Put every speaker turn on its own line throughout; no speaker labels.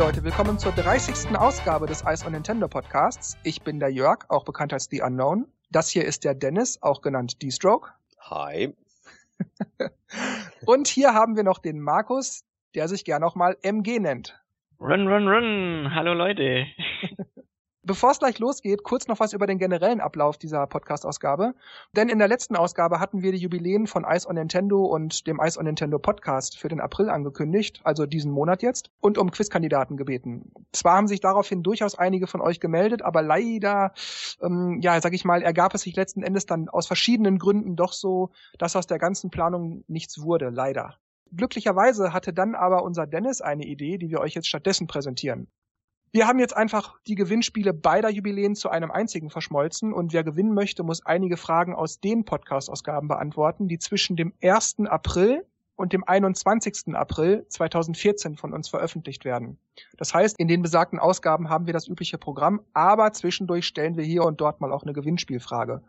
Leute, willkommen zur 30. Ausgabe des Ice on Nintendo Podcasts. Ich bin der Jörg, auch bekannt als The Unknown. Das hier ist der Dennis, auch genannt D-Stroke.
Hi.
Und hier haben wir noch den Markus, der sich gern auch mal MG nennt.
Run, run, run. Hallo Leute.
Bevor es gleich losgeht, kurz noch was über den generellen Ablauf dieser Podcast-Ausgabe. Denn in der letzten Ausgabe hatten wir die Jubiläen von Ice on Nintendo und dem Ice on Nintendo Podcast für den April angekündigt, also diesen Monat jetzt, und um Quizkandidaten gebeten. Zwar haben sich daraufhin durchaus einige von euch gemeldet, aber leider, ähm, ja, sag ich mal, ergab es sich letzten Endes dann aus verschiedenen Gründen doch so, dass aus der ganzen Planung nichts wurde, leider. Glücklicherweise hatte dann aber unser Dennis eine Idee, die wir euch jetzt stattdessen präsentieren. Wir haben jetzt einfach die Gewinnspiele beider Jubiläen zu einem einzigen verschmolzen und wer gewinnen möchte, muss einige Fragen aus den Podcast-Ausgaben beantworten, die zwischen dem 1. April und dem 21. April 2014 von uns veröffentlicht werden. Das heißt, in den besagten Ausgaben haben wir das übliche Programm, aber zwischendurch stellen wir hier und dort mal auch eine Gewinnspielfrage.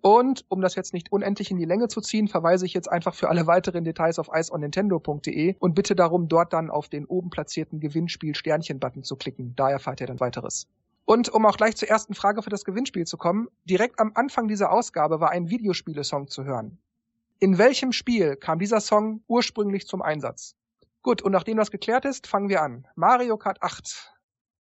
Und um das jetzt nicht unendlich in die Länge zu ziehen, verweise ich jetzt einfach für alle weiteren Details auf iceonnintendo.de und bitte darum, dort dann auf den oben platzierten Gewinnspiel-Sternchen-Button zu klicken. Da erfahrt ihr dann weiteres. Und um auch gleich zur ersten Frage für das Gewinnspiel zu kommen, direkt am Anfang dieser Ausgabe war ein Videospielesong zu hören. In welchem Spiel kam dieser Song ursprünglich zum Einsatz? Gut, und nachdem das geklärt ist, fangen wir an. Mario Kart 8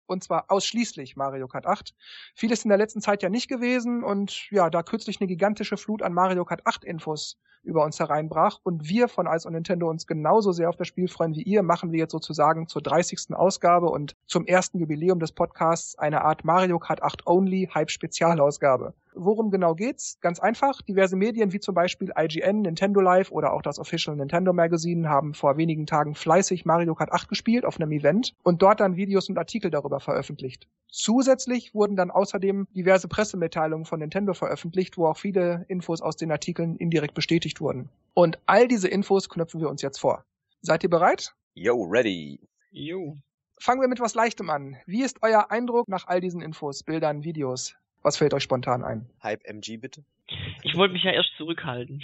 und zwar ausschließlich Mario Kart 8. Vieles in der letzten Zeit ja nicht gewesen und ja, da kürzlich eine gigantische Flut an Mario Kart 8 Infos über uns hereinbrach und wir von Ice on Nintendo uns genauso sehr auf das Spiel freuen wie ihr, machen wir jetzt sozusagen zur 30. Ausgabe und zum ersten Jubiläum des Podcasts eine Art Mario Kart 8 Only Hype Spezialausgabe. Worum genau geht's? Ganz einfach. Diverse Medien wie zum Beispiel IGN, Nintendo Live oder auch das Official Nintendo Magazine haben vor wenigen Tagen fleißig Mario Kart 8 gespielt auf einem Event und dort dann Videos und Artikel darüber veröffentlicht. Zusätzlich wurden dann außerdem diverse Pressemitteilungen von Nintendo veröffentlicht, wo auch viele Infos aus den Artikeln indirekt bestätigt wurden. Und all diese Infos knöpfen wir uns jetzt vor. Seid ihr bereit?
Yo, ready.
Jo.
Fangen wir mit was Leichtem an. Wie ist euer Eindruck nach all diesen Infos, Bildern, Videos? Was fällt euch spontan ein?
Hype MG bitte.
Ich wollte mich ja erst zurückhalten.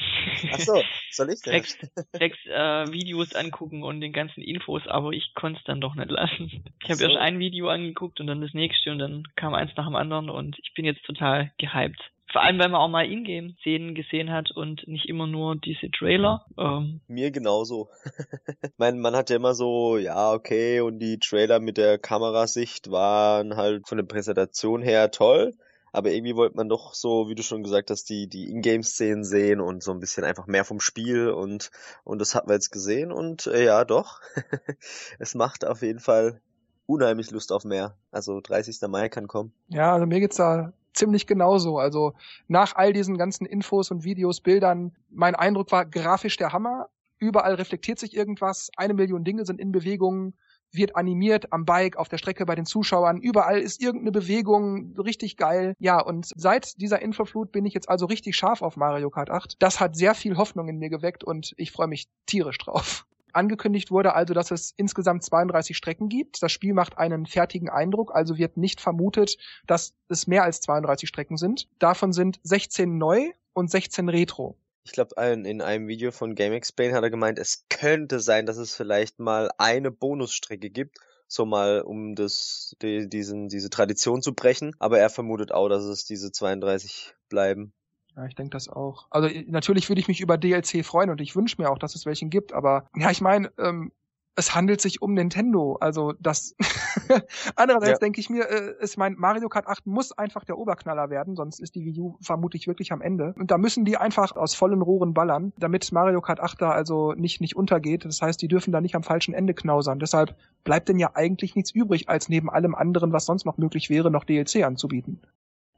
Ach so, soll ich denn?
Sechs, sechs äh, Videos angucken und den ganzen Infos, aber ich konnte es dann doch nicht lassen. Ich habe
So.
erst ein Video angeguckt und dann das nächste und dann kam eins nach dem anderen und ich bin jetzt total gehypt. Vor allem, weil man auch mal Ingame-Szenen gesehen hat und nicht immer nur diese Trailer. Ähm,
Mir genauso. ich meine, man hat ja immer so, ja, okay, und die Trailer mit der Kamerasicht waren halt von der Präsentation her toll. Aber irgendwie wollte man doch so, wie du schon gesagt hast, die, die Ingame-Szenen sehen und so ein bisschen einfach mehr vom Spiel und, und das hat man jetzt gesehen und äh, ja, doch. es macht auf jeden Fall unheimlich Lust auf mehr. Also 30. Mai kann kommen.
Ja, also mir geht's da ziemlich genauso. Also nach all diesen ganzen Infos und Videos, Bildern, mein Eindruck war grafisch der Hammer. Überall reflektiert sich irgendwas. Eine Million Dinge sind in Bewegung, wird animiert am Bike, auf der Strecke bei den Zuschauern. Überall ist irgendeine Bewegung richtig geil. Ja, und seit dieser Infoflut bin ich jetzt also richtig scharf auf Mario Kart 8. Das hat sehr viel Hoffnung in mir geweckt und ich freue mich tierisch drauf. Angekündigt wurde also, dass es insgesamt 32 Strecken gibt. Das Spiel macht einen fertigen Eindruck, also wird nicht vermutet, dass es mehr als 32 Strecken sind. Davon sind 16 neu und 16 retro.
Ich glaube, in einem Video von Game Explain hat er gemeint, es könnte sein, dass es vielleicht mal eine Bonusstrecke gibt, so mal um das, die, diesen, diese Tradition zu brechen. Aber er vermutet auch, dass es diese 32 bleiben.
Ja, ich denke das auch. Also natürlich würde ich mich über DLC freuen und ich wünsche mir auch, dass es welchen gibt, aber ja, ich meine, ähm, es handelt sich um Nintendo. Also das andererseits
Ja.
denke ich mir, äh, ich mein Mario Kart 8 muss einfach der Oberknaller werden, sonst ist die Wii U vermutlich wirklich am Ende. Und da müssen die einfach aus vollen Rohren ballern, damit Mario Kart 8 da also nicht nicht untergeht. Das heißt, die dürfen da nicht am falschen Ende knausern. Deshalb bleibt denn ja eigentlich nichts übrig, als neben allem anderen, was sonst noch möglich wäre, noch DLC anzubieten.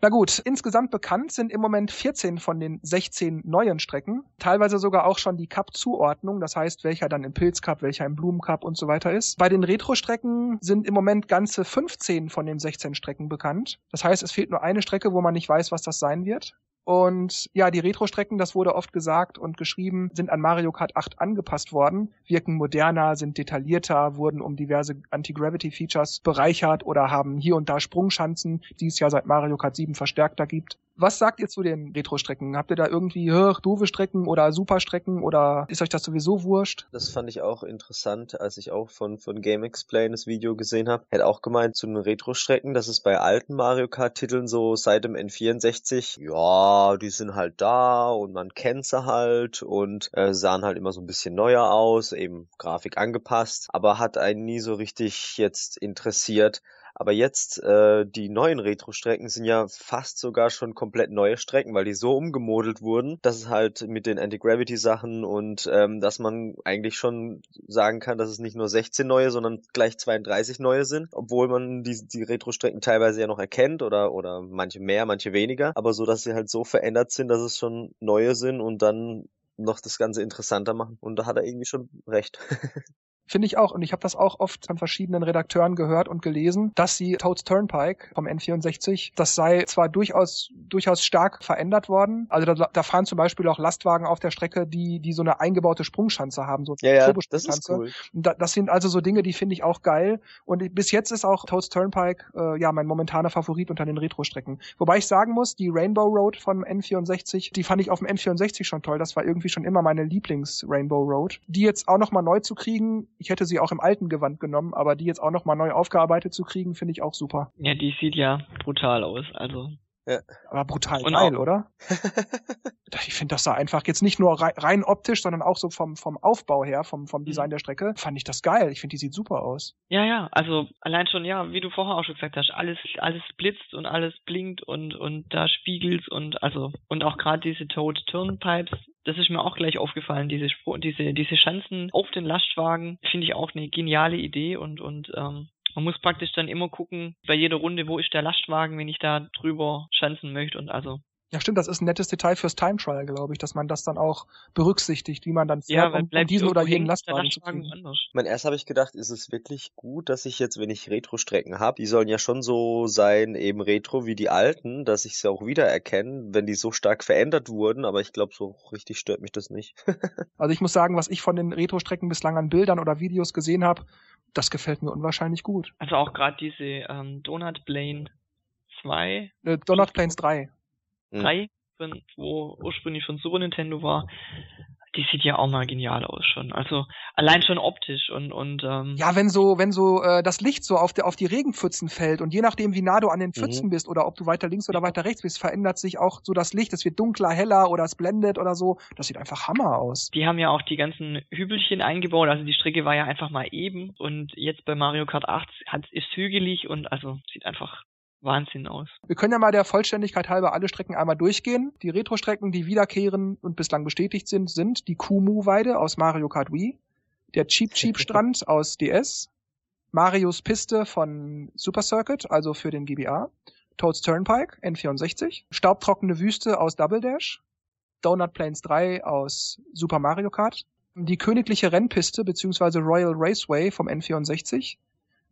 Na gut, insgesamt bekannt sind im Moment 14 von den 16 neuen Strecken, teilweise sogar auch schon die Cup-Zuordnung, das heißt, welcher dann im Pilz Cup, welcher im Blumen Cup und so weiter ist. Bei den Retro-Strecken sind im Moment ganze 15 von den 16 Strecken bekannt. Das heißt, es fehlt nur eine Strecke, wo man nicht weiß, was das sein wird. Und ja, die Retro-Strecken, das wurde oft gesagt und geschrieben, sind an Mario Kart 8 angepasst worden, wirken moderner, sind detaillierter, wurden um diverse Anti-Gravity-Features bereichert oder haben hier und da Sprungschanzen, die es ja seit Mario Kart 7 verstärkter gibt. Was sagt ihr zu den Retro-Strecken? Habt ihr da irgendwie hör, doofe Strecken oder Superstrecken oder ist euch das sowieso wurscht?
Das fand ich auch interessant, als ich auch von, von Game Explain das Video gesehen habe. Hat auch gemeint zu den Retro-Strecken, dass es bei alten Mario Kart-Titeln so seit dem N64, ja, die sind halt da und man kennt sie halt und äh, sahen halt immer so ein bisschen neuer aus, eben Grafik angepasst, aber hat einen nie so richtig jetzt interessiert, aber jetzt, äh, die neuen Retro-Strecken sind ja fast sogar schon komplett neue Strecken, weil die so umgemodelt wurden, dass es halt mit den Anti-Gravity-Sachen und ähm, dass man eigentlich schon sagen kann, dass es nicht nur 16 neue, sondern gleich 32 neue sind, obwohl man die, die Retro-Strecken teilweise ja noch erkennt oder, oder manche mehr, manche weniger, aber so, dass sie halt so verändert sind, dass es schon neue sind und dann noch das Ganze interessanter machen. Und da hat er irgendwie schon recht.
Finde ich auch. Und ich habe das auch oft von verschiedenen Redakteuren gehört und gelesen, dass sie Toads Turnpike vom N64, das sei zwar durchaus, durchaus stark verändert worden. Also da, da fahren zum Beispiel auch Lastwagen auf der Strecke, die, die so eine eingebaute Sprungschanze haben, so
ja, ja, das ist cool.
Da, das sind also so Dinge, die finde ich auch geil. Und bis jetzt ist auch Toads Turnpike äh, ja mein momentaner Favorit unter den Retro-Strecken. Wobei ich sagen muss, die Rainbow Road vom N64, die fand ich auf dem N64 schon toll. Das war irgendwie schon immer meine Lieblings-Rainbow Road. Die jetzt auch nochmal neu zu kriegen, ich hätte sie auch im alten Gewand genommen, aber die jetzt auch nochmal neu aufgearbeitet zu kriegen, finde ich auch super.
Ja, die sieht ja brutal aus, also.
Ja. Aber brutal Und geil, oder? ich finde das da einfach jetzt nicht nur rein, rein, optisch, sondern auch so vom, vom Aufbau her, vom, vom Design mhm. der Strecke, fand ich das geil. Ich finde, die sieht super aus.
Ja, ja, also allein schon, ja, wie du vorher auch schon gesagt hast, alles, alles blitzt und alles blinkt und, und da spiegelt und also, und auch gerade diese Toad Turnpipes, das ist mir auch gleich aufgefallen, diese diese, diese Schanzen auf den Lastwagen, finde ich auch eine geniale Idee und, und ähm, man muss praktisch dann immer gucken, bei jeder Runde, wo ist der Lastwagen, wenn ich da drüber schanzen möchte und also
ja, stimmt, das ist ein nettes Detail fürs Time Trial, glaube ich, dass man das dann auch berücksichtigt, wie man dann
fährt, ja, um,
um diesen oder jeden Lastwagen, Lastwagen
zu kriegen. Mein erst habe ich gedacht, ist es wirklich gut, dass ich jetzt, wenn ich Retro-Strecken habe, die sollen ja schon so sein, eben Retro wie die alten, dass ich sie auch wiedererkenne, wenn die so stark verändert wurden, aber ich glaube, so richtig stört mich das nicht.
also ich muss sagen, was ich von den Retro-Strecken bislang an Bildern oder Videos gesehen habe, das gefällt mir unwahrscheinlich gut.
Also auch gerade diese ähm, Donut Plane 2.
Äh, Donut Planes 3.
3, mhm. wo ursprünglich von Super Nintendo war, die sieht ja auch mal genial aus schon. Also allein schon optisch und und ähm
ja, wenn so wenn so äh, das Licht so auf der auf die Regenpfützen fällt und je nachdem wie nah du an den Pfützen mhm. bist oder ob du weiter links oder weiter rechts bist, verändert sich auch so das Licht. Es wird dunkler, heller oder es blendet oder so. Das sieht einfach Hammer aus.
Die haben ja auch die ganzen Hügelchen eingebaut. Also die Strecke war ja einfach mal eben und jetzt bei Mario Kart 8 hat ist hügelig und also sieht einfach Wahnsinn aus.
Wir können ja mal der Vollständigkeit halber alle Strecken einmal durchgehen. Die Retro-Strecken, die wiederkehren und bislang bestätigt sind, sind die Kumu-Weide aus Mario Kart Wii, der Cheap Cheap Strand aus DS, Marios Piste von Super Circuit, also für den GBA, Toads Turnpike N64, Staubtrockene Wüste aus Double Dash, Donut Plains 3 aus Super Mario Kart, die königliche Rennpiste bzw. Royal Raceway vom N64,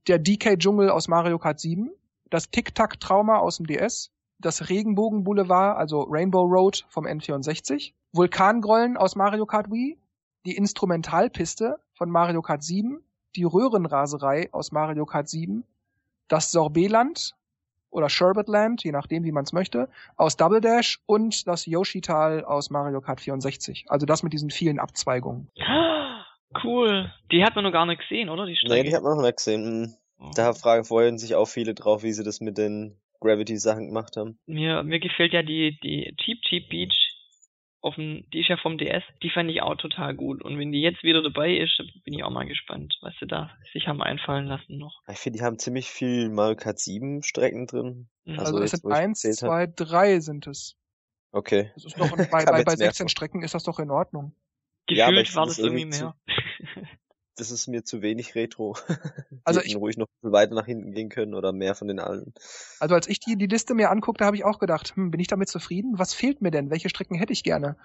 der DK Dschungel aus Mario Kart 7, das Tic-Tac-Trauma aus dem DS, das Regenbogen-Boulevard, also Rainbow Road vom N64, Vulkangrollen aus Mario Kart Wii, die Instrumentalpiste von Mario Kart 7, die Röhrenraserei aus Mario Kart 7, das Sorbetland oder Sherbetland, je nachdem, wie man es möchte, aus Double Dash und das Yoshi-Tal aus Mario Kart 64. Also das mit diesen vielen Abzweigungen.
Cool. Die hat man noch gar nicht gesehen, oder?
Die Strecke? Nee, die hat man noch nicht gesehen. Hm. Da fragen freuen sich auch viele drauf, wie sie das mit den Gravity-Sachen gemacht haben.
Mir, mir gefällt ja die, die Cheap Cheap Beach auf dem, die ist ja vom DS, die fand ich auch total gut. Und wenn die jetzt wieder dabei ist, bin ich auch mal gespannt, was sie da sich haben einfallen lassen noch.
Ich finde, die haben ziemlich viel Mario Kart 7 Strecken drin.
Mhm. Also, also es sind eins, zwei, drei sind es.
Okay.
Das ist doch, bei, bei, bei 16 Strecken ist das doch in Ordnung.
Gefühlt ja, war das irgendwie mehr.
das ist mir zu wenig Retro.
Also ich
ruhig noch weiter nach hinten gehen können oder mehr von den alten.
Also als ich die, die Liste mir anguckte, habe ich auch gedacht, hm, bin ich damit zufrieden? Was fehlt mir denn? Welche Strecken hätte ich gerne?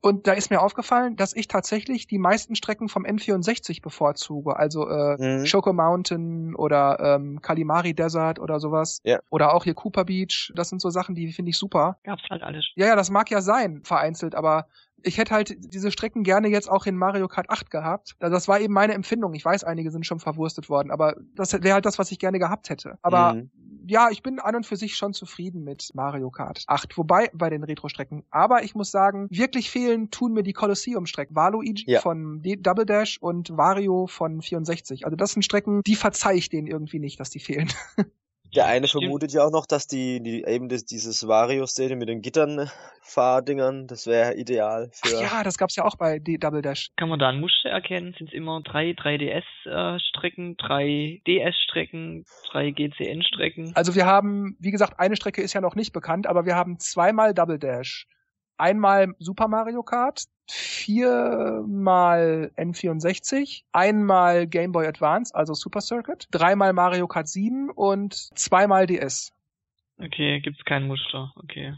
Und da ist mir aufgefallen, dass ich tatsächlich die meisten Strecken vom N64 bevorzuge. Also äh, mhm. Choco Mountain oder ähm, Kalimari Desert oder sowas.
Ja.
Oder auch hier Cooper Beach. Das sind so Sachen, die finde ich super.
Gab's halt alles.
Ja, ja, das mag ja sein, vereinzelt, aber ich hätte halt diese Strecken gerne jetzt auch in Mario Kart 8 gehabt. Das war eben meine Empfindung. Ich weiß, einige sind schon verwurstet worden, aber das wäre halt das, was ich gerne gehabt hätte. Aber mhm. ja, ich bin an und für sich schon zufrieden mit Mario Kart 8, wobei bei den Retro-Strecken. Aber ich muss sagen, wirklich fehlen tun mir die Colosseum-Strecken. Waluigi ja. von Double Dash und Wario von 64. Also das sind Strecken, die verzeih ich denen irgendwie nicht, dass die fehlen.
Der eine Stimmt. vermutet ja auch noch, dass die, die eben das, dieses Vario Stadium mit den Gittern Fahrdingern, das wäre ideal für.
Ach ja, das gab's ja auch bei D Double Dash.
Kann man da ein Muster erkennen? Sind es immer drei 3DS-Strecken, drei DS-Strecken, drei GCN-Strecken?
Also wir haben, wie gesagt, eine Strecke ist ja noch nicht bekannt, aber wir haben zweimal Double Dash. Einmal Super Mario Kart, viermal N64, einmal Game Boy Advance, also Super Circuit, dreimal Mario Kart 7 und zweimal DS.
Okay, gibt's kein Muster, okay.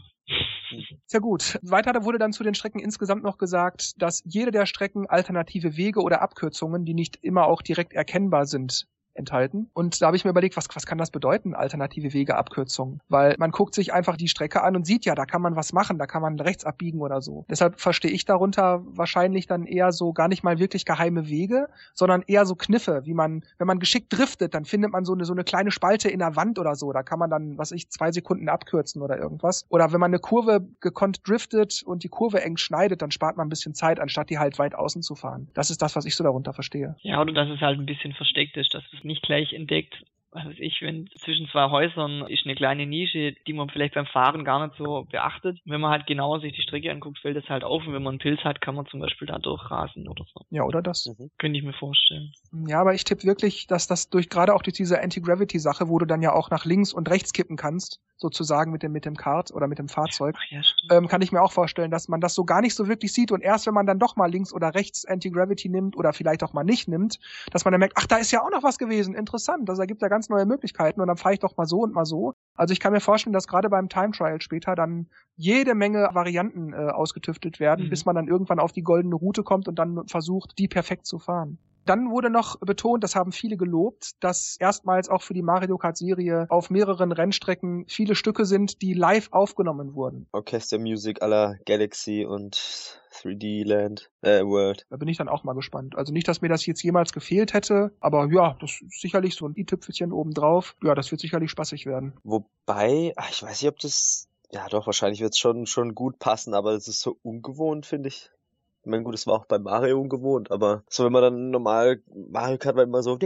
Sehr gut. Weiter wurde dann zu den Strecken insgesamt noch gesagt, dass jede der Strecken alternative Wege oder Abkürzungen, die nicht immer auch direkt erkennbar sind, enthalten. Und da habe ich mir überlegt, was, was kann das bedeuten, alternative Wegeabkürzungen? Weil man guckt sich einfach die Strecke an und sieht ja, da kann man was machen, da kann man rechts abbiegen oder so. Deshalb verstehe ich darunter wahrscheinlich dann eher so gar nicht mal wirklich geheime Wege, sondern eher so Kniffe, wie man, wenn man geschickt driftet, dann findet man so eine, so eine kleine Spalte in der Wand oder so. Da kann man dann, was ich, zwei Sekunden abkürzen oder irgendwas. Oder wenn man eine Kurve gekonnt driftet und die Kurve eng schneidet, dann spart man ein bisschen Zeit, anstatt die halt weit außen zu fahren. Das ist das, was ich so darunter verstehe.
Ja, oder dass es halt ein bisschen versteckt ist, dass es nicht gleich entdeckt, was weiß ich, wenn zwischen zwei Häusern ist eine kleine Nische, die man vielleicht beim Fahren gar nicht so beachtet. Wenn man halt genauer sich die Strecke anguckt, fällt es halt auf und wenn man einen Pilz hat, kann man zum Beispiel da durchrasen oder so.
Ja, oder das.
Mhm. Könnte ich mir vorstellen.
Ja, aber ich tippe wirklich, dass das durch gerade auch durch diese Anti-Gravity-Sache, wo du dann ja auch nach links und rechts kippen kannst, sozusagen mit dem mit dem Kart oder mit dem Fahrzeug, ja, ähm, kann ich mir auch vorstellen, dass man das so gar nicht so wirklich sieht und erst wenn man dann doch mal links oder rechts Anti-Gravity nimmt oder vielleicht auch mal nicht nimmt, dass man dann merkt, ach, da ist ja auch noch was gewesen, interessant, das ergibt ja ganz neue Möglichkeiten und dann fahre ich doch mal so und mal so. Also ich kann mir vorstellen, dass gerade beim Time Trial später dann jede Menge Varianten äh, ausgetüftelt werden, mhm. bis man dann irgendwann auf die goldene Route kommt und dann versucht, die perfekt zu fahren. Dann wurde noch betont, das haben viele gelobt, dass erstmals auch für die Mario Kart Serie auf mehreren Rennstrecken viele Stücke sind, die live aufgenommen wurden.
Orchester Music aller Galaxy und 3D Land, äh, World.
Da bin ich dann auch mal gespannt. Also nicht, dass mir das jetzt jemals gefehlt hätte, aber ja, das ist sicherlich so ein i-Tüpfelchen obendrauf. Ja, das wird sicherlich spaßig werden.
Wobei, ach, ich weiß nicht, ob das ja, doch, wahrscheinlich wird es schon, schon gut passen, aber es ist so ungewohnt, finde ich. Ich meine, gut, es war auch bei Mario ungewohnt, aber so wenn man dann normal Mario Kart war immer so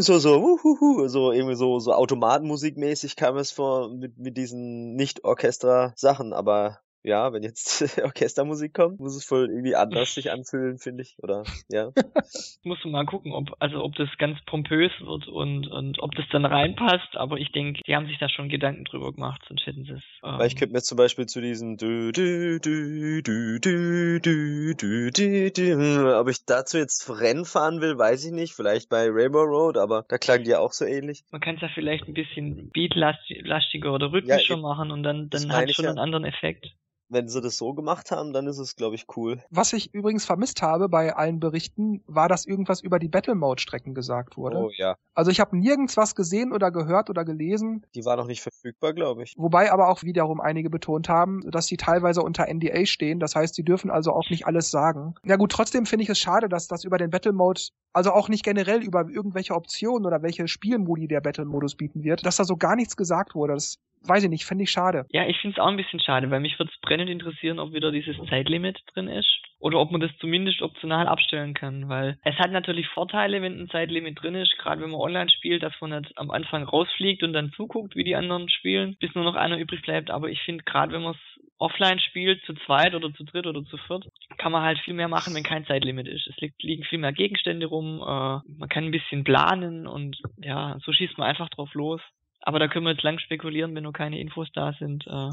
so so uhuhu, so irgendwie so so Automatenmusikmäßig kam es vor mit mit diesen nicht Orchester Sachen, aber ja, wenn jetzt Orchestermusik kommt, muss es voll irgendwie anders sich anfühlen, finde ich, oder, ja.
Muss man mal gucken, ob, also, ob das ganz pompös wird und, und ob das dann reinpasst, aber ich denke, die haben sich da schon Gedanken drüber gemacht, sonst hätten sie es.
Ähm Weil ich könnte mir zum Beispiel zu diesem du, du, du, du, du, du, du, du, du, ob ich dazu jetzt Rennen fahren will, weiß ich nicht, vielleicht bei Rainbow Road, aber da klang die ja auch so ähnlich.
Man kann es ja vielleicht ein bisschen beatlastiger oder rhythmischer ja, machen und dann, dann hat es schon ja. einen anderen Effekt
wenn sie das so gemacht haben, dann ist es, glaube ich, cool.
Was ich übrigens vermisst habe bei allen Berichten, war, dass irgendwas über die Battle Mode Strecken gesagt wurde.
Oh ja.
Also ich habe nirgends was gesehen oder gehört oder gelesen.
Die war noch nicht verfügbar, glaube ich.
Wobei aber auch wiederum einige betont haben, dass sie teilweise unter NDA stehen. Das heißt, sie dürfen also auch nicht alles sagen. Na gut, trotzdem finde ich es schade, dass das über den Battle Mode, also auch nicht generell über irgendwelche Optionen oder welche Spielmodi der Battle Modus bieten wird, dass da so gar nichts gesagt wurde. Das weiß ich nicht, finde ich schade.
Ja, ich finde es auch ein bisschen schade, weil mich würde es brennend interessieren, ob wieder dieses Zeitlimit drin ist oder ob man das zumindest optional abstellen kann, weil es hat natürlich Vorteile, wenn ein Zeitlimit drin ist, gerade wenn man online spielt, dass man nicht am Anfang rausfliegt und dann zuguckt, wie die anderen spielen, bis nur noch einer übrig bleibt, aber ich finde gerade wenn man es offline spielt, zu zweit oder zu dritt oder zu viert, kann man halt viel mehr machen, wenn kein Zeitlimit ist. Es liegen viel mehr Gegenstände rum, äh, man kann ein bisschen planen und ja, so schießt man einfach drauf los. Aber da können wir jetzt lang spekulieren, wenn nur keine Infos da sind. Äh.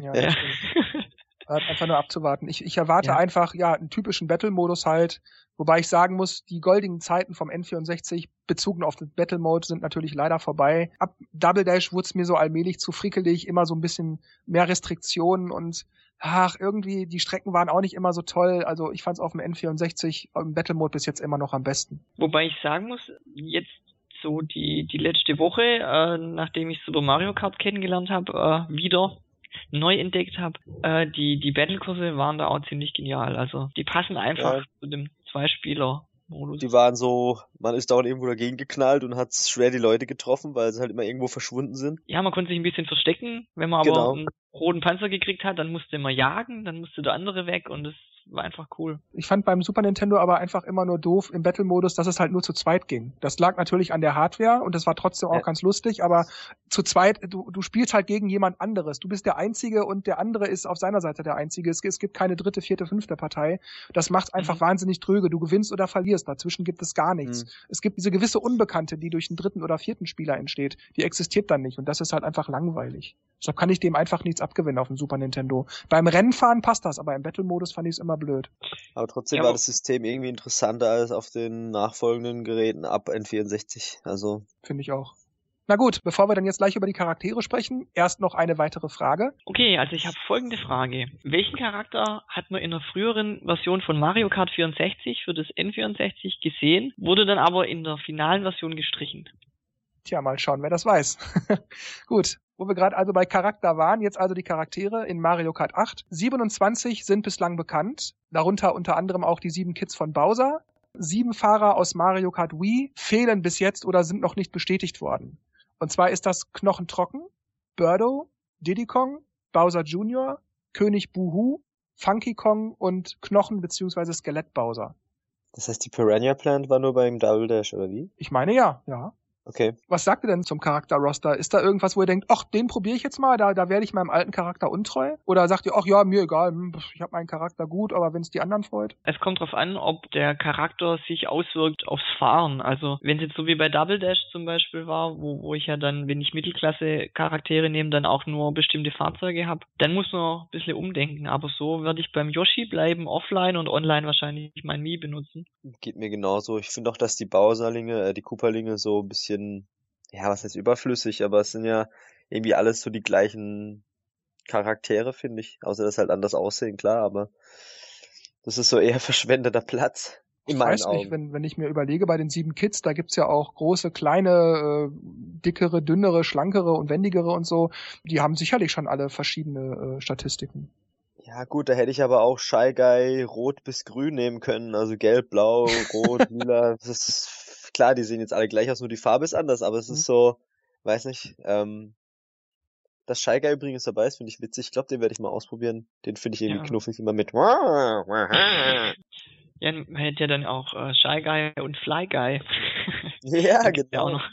ja, ja. einfach nur abzuwarten. Ich, ich erwarte ja. einfach, ja, einen typischen Battle-Modus halt, wobei ich sagen muss, die goldigen Zeiten vom N64 bezogen auf den Battle-Mode sind natürlich leider vorbei. Ab Double Dash wurde es mir so allmählich zu frickelig, immer so ein bisschen mehr Restriktionen und ach, irgendwie, die Strecken waren auch nicht immer so toll. Also ich fand es auf dem N64 im Battle-Mode bis jetzt immer noch am besten.
Wobei ich sagen muss, jetzt so die, die letzte Woche, äh, nachdem ich Super Mario Kart kennengelernt habe, äh, wieder neu entdeckt habe, äh, die, die Battlekurse waren da auch ziemlich genial. Also die passen einfach ja. zu dem Zwei-Spieler Modus.
Die waren so, man ist dauernd irgendwo dagegen geknallt und hat schwer die Leute getroffen, weil sie halt immer irgendwo verschwunden sind.
Ja, man konnte sich ein bisschen verstecken. Wenn man aber
Genau.
einen roten Panzer gekriegt hat, dann musste man jagen, dann musste der andere weg und es war einfach cool.
Ich fand beim Super Nintendo aber einfach immer nur doof im Battle-Modus, dass es halt nur zu zweit ging. Das lag natürlich an der Hardware und das war trotzdem auch
Ja.
ganz lustig, aber zu zweit, du, du spielst halt gegen jemand anderes. Du bist der Einzige und der andere ist auf seiner Seite der Einzige. Es, es gibt keine dritte, vierte, fünfte Partei. Das macht einfach
Mhm.
wahnsinnig tröge. Du gewinnst oder verlierst. Dazwischen gibt es gar nichts.
Mhm.
Es gibt diese gewisse Unbekannte, die durch einen dritten oder vierten Spieler entsteht. Die existiert dann nicht und das ist halt einfach langweilig. Deshalb kann ich dem einfach nichts abgewinnen auf dem Super Nintendo. Beim Rennfahren passt das, aber im Battle-Modus fand ich es immer blöd.
Aber trotzdem
Ja,
war
aber-
das System irgendwie interessanter als auf den nachfolgenden Geräten ab N64. Also,
Finde ich auch. Na gut, bevor wir dann jetzt gleich über die Charaktere sprechen, erst noch eine weitere Frage.
Okay, also ich habe folgende Frage. Welchen Charakter hat man in der früheren Version von Mario Kart 64 für das N64 gesehen, wurde dann aber in der finalen Version gestrichen?
Tja, mal schauen, wer das weiß. gut, wo wir gerade also bei Charakter waren, jetzt also die Charaktere in Mario Kart 8. 27 sind bislang bekannt, darunter unter anderem auch die sieben Kids von Bowser. Sieben Fahrer aus Mario Kart Wii fehlen bis jetzt oder sind noch nicht bestätigt worden. Und zwar ist das Knochentrocken, Birdo, Diddy Kong, Bowser Jr., König Buhu, Funky Kong und Knochen- bzw. Skelett Bowser.
das heißt, die Piranha Plant war nur beim Double Dash, oder wie?
Ich meine ja, ja.
Okay.
Was sagt ihr denn zum Charakter-Roster? Ist da irgendwas, wo ihr denkt, ach, den probiere ich jetzt mal, da, da werde ich meinem alten Charakter untreu? Oder sagt ihr, ach ja, mir egal, hm, ich habe meinen Charakter gut, aber wenn es die anderen freut?
Es kommt darauf an, ob der Charakter sich auswirkt aufs Fahren. Also wenn es jetzt so wie bei Double Dash zum Beispiel war, wo, wo ich ja dann, wenn ich Mittelklasse-Charaktere nehme, dann auch nur bestimmte Fahrzeuge habe, dann muss man ein bisschen umdenken. Aber so werde ich beim Yoshi bleiben, offline und online wahrscheinlich mein Mii benutzen.
Geht mir genauso. Ich finde auch, dass die Bowserlinge, äh, die Cooperlinge so ein bisschen, ja, was heißt überflüssig, aber es sind ja irgendwie alles so die gleichen Charaktere, finde ich. Außer dass halt anders aussehen, klar, aber das ist so eher verschwendeter Platz. In
Ich weiß nicht,
Augen.
wenn, wenn ich mir überlege, bei den sieben Kids, da gibt's ja auch große, kleine, äh, dickere, dünnere, schlankere und wendigere und so. Die haben sicherlich schon alle verschiedene äh, Statistiken.
Ja gut, da hätte ich aber auch Shy Guy rot bis grün nehmen können, also gelb, blau, rot, lila. Das ist klar, die sehen jetzt alle gleich aus, nur die Farbe ist anders, aber es
Mhm.
ist so, weiß nicht, ähm, dass Shy Guy übrigens dabei ist, finde ich witzig. Ich glaube, den werde ich mal ausprobieren. Den finde ich irgendwie
Ja.
knuffig immer mit.
Ja, man hätte ja dann auch äh, Shy Guy und Fly Guy.
Ja, genau.
noch.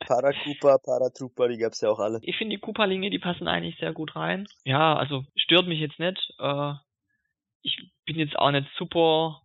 Paratrooper, Paratrooper, die gab's ja auch alle.
Ich finde die Koopalinge, die passen eigentlich sehr gut rein. Ja, also stört mich jetzt nicht. Äh, ich bin jetzt auch nicht super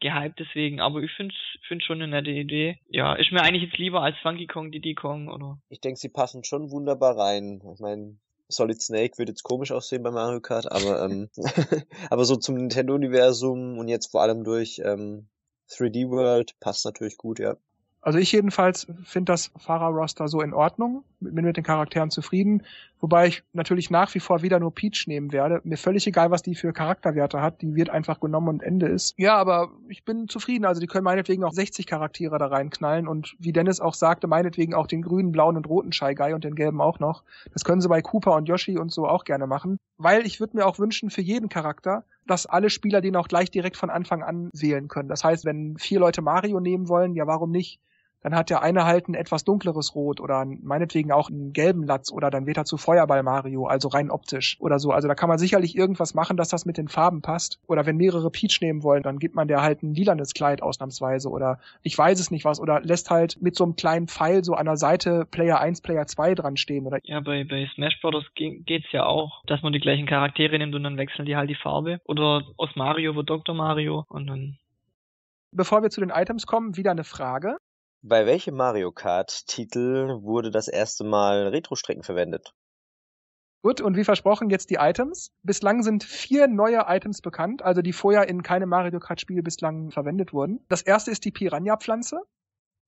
gehypt deswegen, aber ich finde find schon eine nette Idee. Ja, ist mir eigentlich jetzt lieber als Funky Kong, Diddy Kong oder.
Ich denke, sie passen schon wunderbar rein. Ich meine, Solid Snake wird jetzt komisch aussehen bei Mario Kart, aber ähm, aber so zum Nintendo-Universum und jetzt vor allem durch ähm, 3D World passt natürlich gut, ja.
Also ich jedenfalls finde das Fahrerroster so in Ordnung, bin mit den Charakteren zufrieden, wobei ich natürlich nach wie vor wieder nur Peach nehmen werde. Mir völlig egal, was die für Charakterwerte hat, die wird einfach genommen und Ende ist. Ja, aber ich bin zufrieden, also die können meinetwegen auch 60 Charaktere da reinknallen und wie Dennis auch sagte, meinetwegen auch den grünen, blauen und roten Shy Guy und den gelben auch noch. Das können sie bei Cooper und Yoshi und so auch gerne machen, weil ich würde mir auch wünschen für jeden Charakter, dass alle Spieler den auch gleich direkt von Anfang an wählen können. Das heißt, wenn vier Leute Mario nehmen wollen, ja warum nicht? Dann hat der eine halt ein etwas dunkleres Rot oder meinetwegen auch einen gelben Latz oder dann wird er zu Feuerball Mario, also rein optisch oder so. Also da kann man sicherlich irgendwas machen, dass das mit den Farben passt. Oder wenn mehrere Peach nehmen wollen, dann gibt man der halt ein lilanes Kleid ausnahmsweise oder ich weiß es nicht was oder lässt halt mit so einem kleinen Pfeil so an der Seite Player 1, Player 2 dran stehen oder
Ja, bei, bei Smash Bros. ge- geht's ja auch, dass man die gleichen Charaktere nimmt und dann wechseln die halt die Farbe. Oder aus Mario wird Dr. Mario und dann.
Bevor wir zu den Items kommen, wieder eine Frage.
Bei welchem Mario Kart Titel wurde das erste Mal Retro-Strecken verwendet?
Gut, und wie versprochen jetzt die Items. Bislang sind vier neue Items bekannt, also die vorher in keinem Mario Kart Spiel bislang verwendet wurden. Das erste ist die Piranha-Pflanze.